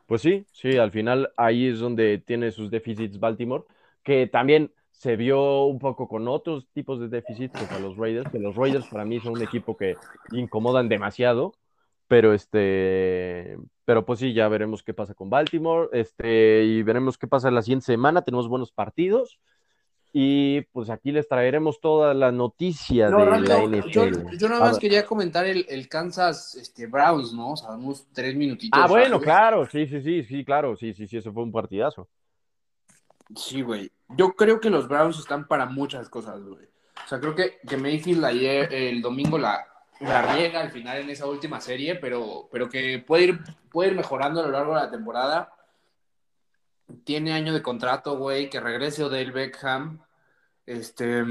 A: Pues sí, sí, al final ahí es donde tiene sus déficits Baltimore, que también se vio un poco con otros tipos de déficits contra los Raiders, que los Raiders para mí son un equipo que incomodan demasiado, pero este, pero pues sí, ya veremos qué pasa con Baltimore, este, y veremos qué pasa la siguiente semana, tenemos buenos partidos, y pues aquí les traeremos toda la noticia
E: No,
A: de la
E: yo,
A: NFL.
E: yo nada
A: A
E: más quería comentar el, el Kansas este, Browns, ¿no? O sea, unos tres minutitos.
A: Ah, bueno, claro, sí, sí, sí, sí, claro, sí, sí, sí, ese fue un partidazo.
E: Sí, güey. Yo creo que los Browns están para muchas cosas, güey. O sea, creo que, que Mayfield ayer, el domingo, la, la riega al final en esa última serie, pero, pero que puede ir, puede ir mejorando a lo largo de la temporada. Tiene año de contrato, güey, que regrese Odell Beckham. Este,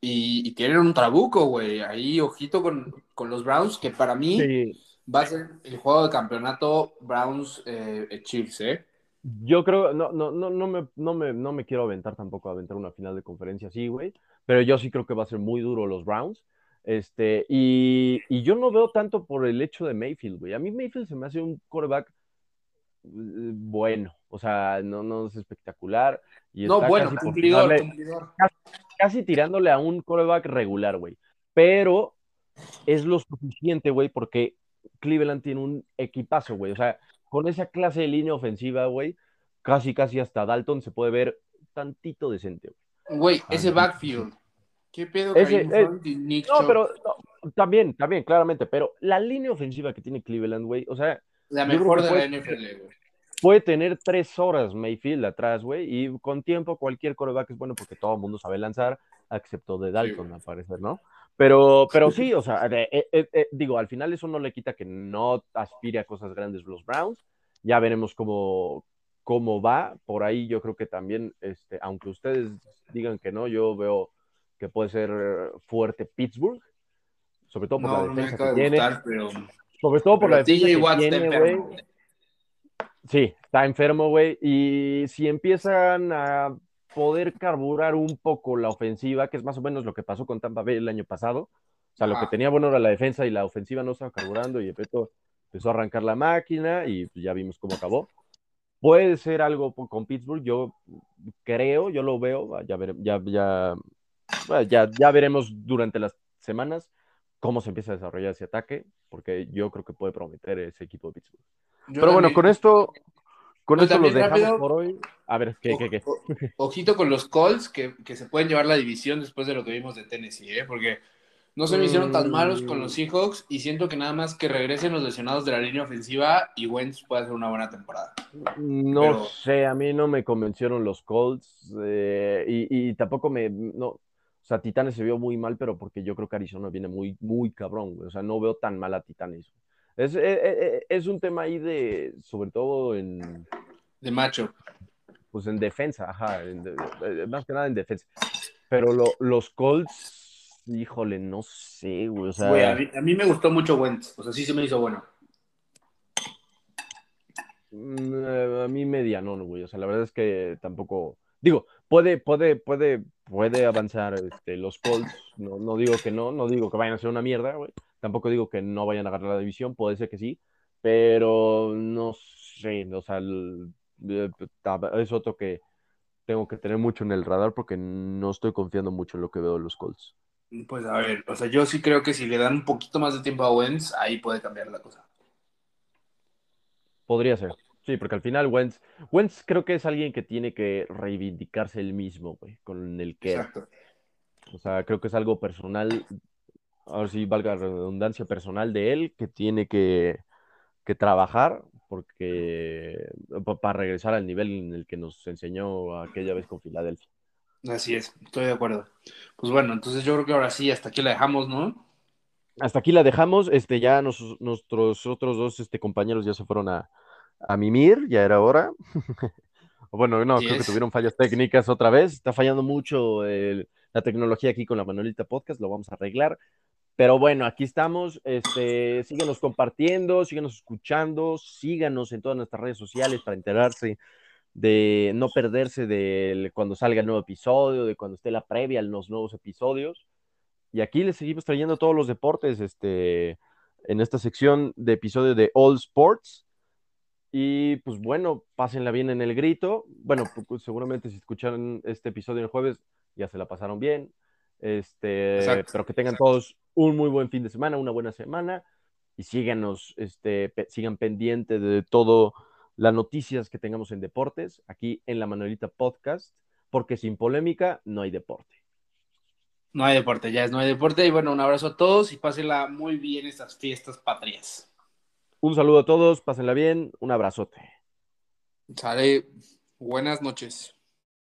E: y, y tienen un trabuco, güey. Ahí, ojito con, con los Browns, que para mí
A: Sí,
E: va a ser el juego de campeonato Browns-Chiefs, ¿eh?
A: Yo creo, no, no, no, no me, no me, no me quiero aventar tampoco a aventar una final de conferencia así, güey, pero yo sí creo que va a ser muy duro los Browns. Este, y, y yo no veo tanto por el hecho de Mayfield, güey. A mí Mayfield se me hace un quarterback eh, bueno, o sea, no, no es espectacular. Y
E: No,
A: está
E: bueno,
A: casi
E: cumplidor, cumplidor.
A: casi tirándole a un quarterback regular, güey. Pero es lo suficiente, güey, porque Cleveland tiene un equipazo, güey. O sea, con esa clase de línea ofensiva, güey, casi, casi hasta Dalton se puede ver tantito decente, güey.
E: Güey,
A: Ah,
E: ese
A: sí.
E: backfield. ¿Qué pedo
A: Ese-
E: Kareem
A: eh,
E: Hunt y Nick
A: No,
E: Chubb?
A: pero no, también, también, claramente, pero la línea ofensiva que tiene Cleveland, güey, o sea,
E: La mejor
A: que
E: de
A: puede-
E: la NFL, güey.
A: Puede tener tres horas Mayfield atrás, güey, y con tiempo cualquier coreback es bueno porque todo el mundo sabe lanzar, excepto de Dalton, al parecer, ¿no? Pero, pero sí, o sea, eh, eh, eh, digo, al final eso no le quita que no aspire a cosas grandes los Browns. Ya veremos cómo, cómo va. Por ahí yo creo que también, este, aunque ustedes digan que no, yo veo que puede ser fuerte Pittsburgh, sobre todo por
E: No,
A: la
E: no me
A: defensa
E: acaba
A: que
E: de
A: tiene.
E: gustar, pero...
A: Sobre todo por la defensa que tiene, güey. Sí, está enfermo, güey. Y si empiezan a poder carburar un poco la ofensiva, que es más o menos lo que pasó con Tampa Bay el año pasado. O sea, lo que tenía bueno era la defensa y la ofensiva no estaba carburando y empezó, empezó a arrancar la máquina y pues, ya vimos cómo acabó. Puede ser algo con Pittsburgh, yo creo, yo lo veo, ya, vere- ya, ya, bueno, ya, ya veremos durante las semanas cómo se empieza a desarrollar ese ataque, porque yo creo que puede prometer ese equipo de Pittsburgh.
E: Yo
A: Pero bueno, con esto, con esto los dejamos
E: rápido-
A: por hoy. A ver, ¿qué, qué, qué?
E: O- o- ojito con los Colts que, que se pueden llevar la división después de lo que vimos de Tennessee, ¿eh? Porque no se me hicieron tan malos con los Seahawks y siento que nada más que regresen los lesionados de la línea ofensiva y Wentz puede hacer una buena temporada.
A: No
E: Pero-
A: sé, a mí no me convencieron los Colts eh, y, y tampoco me, no, o sea, Titanes se vio muy mal, pero porque yo creo que Arizona viene muy, muy cabrón, o sea, no veo tan mal a Titanes. Es, eh, eh, es un tema ahí de, sobre todo en,
E: De macho.
A: pues en defensa, ajá, en más que nada en defensa. Pero lo- los Colts, híjole, no sé, güey, o sea,
E: Güey, a, mí, a mí me gustó mucho Wentz. O sea, sí se me hizo bueno.
A: Mm, A mí mediano, no, güey. O sea, la verdad es que tampoco. Digo, puede, puede, puede, puede avanzar este, los Colts. No, no digo que no, no digo que vayan a ser una mierda, güey. Tampoco digo que no vayan a ganar la división, puede ser que sí, pero no sé, o sea, el- eh, es otro que tengo que tener mucho en el radar porque no estoy confiando mucho en lo que veo de los Colts.
F: Pues a ver, o sea, yo sí creo que si le dan un poquito más de tiempo a Wentz, ahí puede cambiar la cosa.
A: Podría ser. Sí, porque al final Wentz, Wentz creo que es alguien que tiene que reivindicarse él mismo, güey, con el que.
F: Exacto.
A: O sea, creo que es algo personal, ahora sí valga la redundancia personal de él, que tiene que, que trabajar porque pa- para regresar al nivel en el que nos enseñó aquella vez con Filadelfia.
F: Así es, estoy de acuerdo. Pues bueno, entonces yo creo que ahora sí, hasta aquí la dejamos, ¿no?
A: Hasta aquí la dejamos, este, ya nos- nuestros otros dos este, compañeros ya se fueron a, a mimir, ya era hora. Bueno, no, creo que tuvieron fallas técnicas otra vez. Está fallando mucho el- la tecnología aquí con la Manuelita Podcast, lo vamos a arreglar. Pero bueno, aquí estamos. Este, síganos compartiendo, síganos escuchando, síganos en todas nuestras redes sociales para enterarse de no perderse de cuando salga el nuevo episodio, de cuando esté la previa a los nuevos episodios. Y aquí les seguimos trayendo todos los deportes este, en esta sección de episodio de All Sports. Y pues bueno, pásenla bien en el grito. Bueno, pues, seguramente si escucharon este episodio el jueves, ya se la pasaron bien. Este,
F: Exacto,
A: pero que tengan
F: exacto.
A: todos un muy buen fin de semana, una buena semana. Y síganos, este, pe- sigan pendiente de todo las noticias que tengamos en deportes, aquí en la Manuelita Podcast, porque sin polémica no hay deporte.
F: No hay deporte, ya es no hay deporte. Y bueno, un abrazo a todos y pásenla muy bien estas fiestas patrias.
A: Un saludo a todos, pásenla bien, un abrazote.
F: Sale, buenas noches.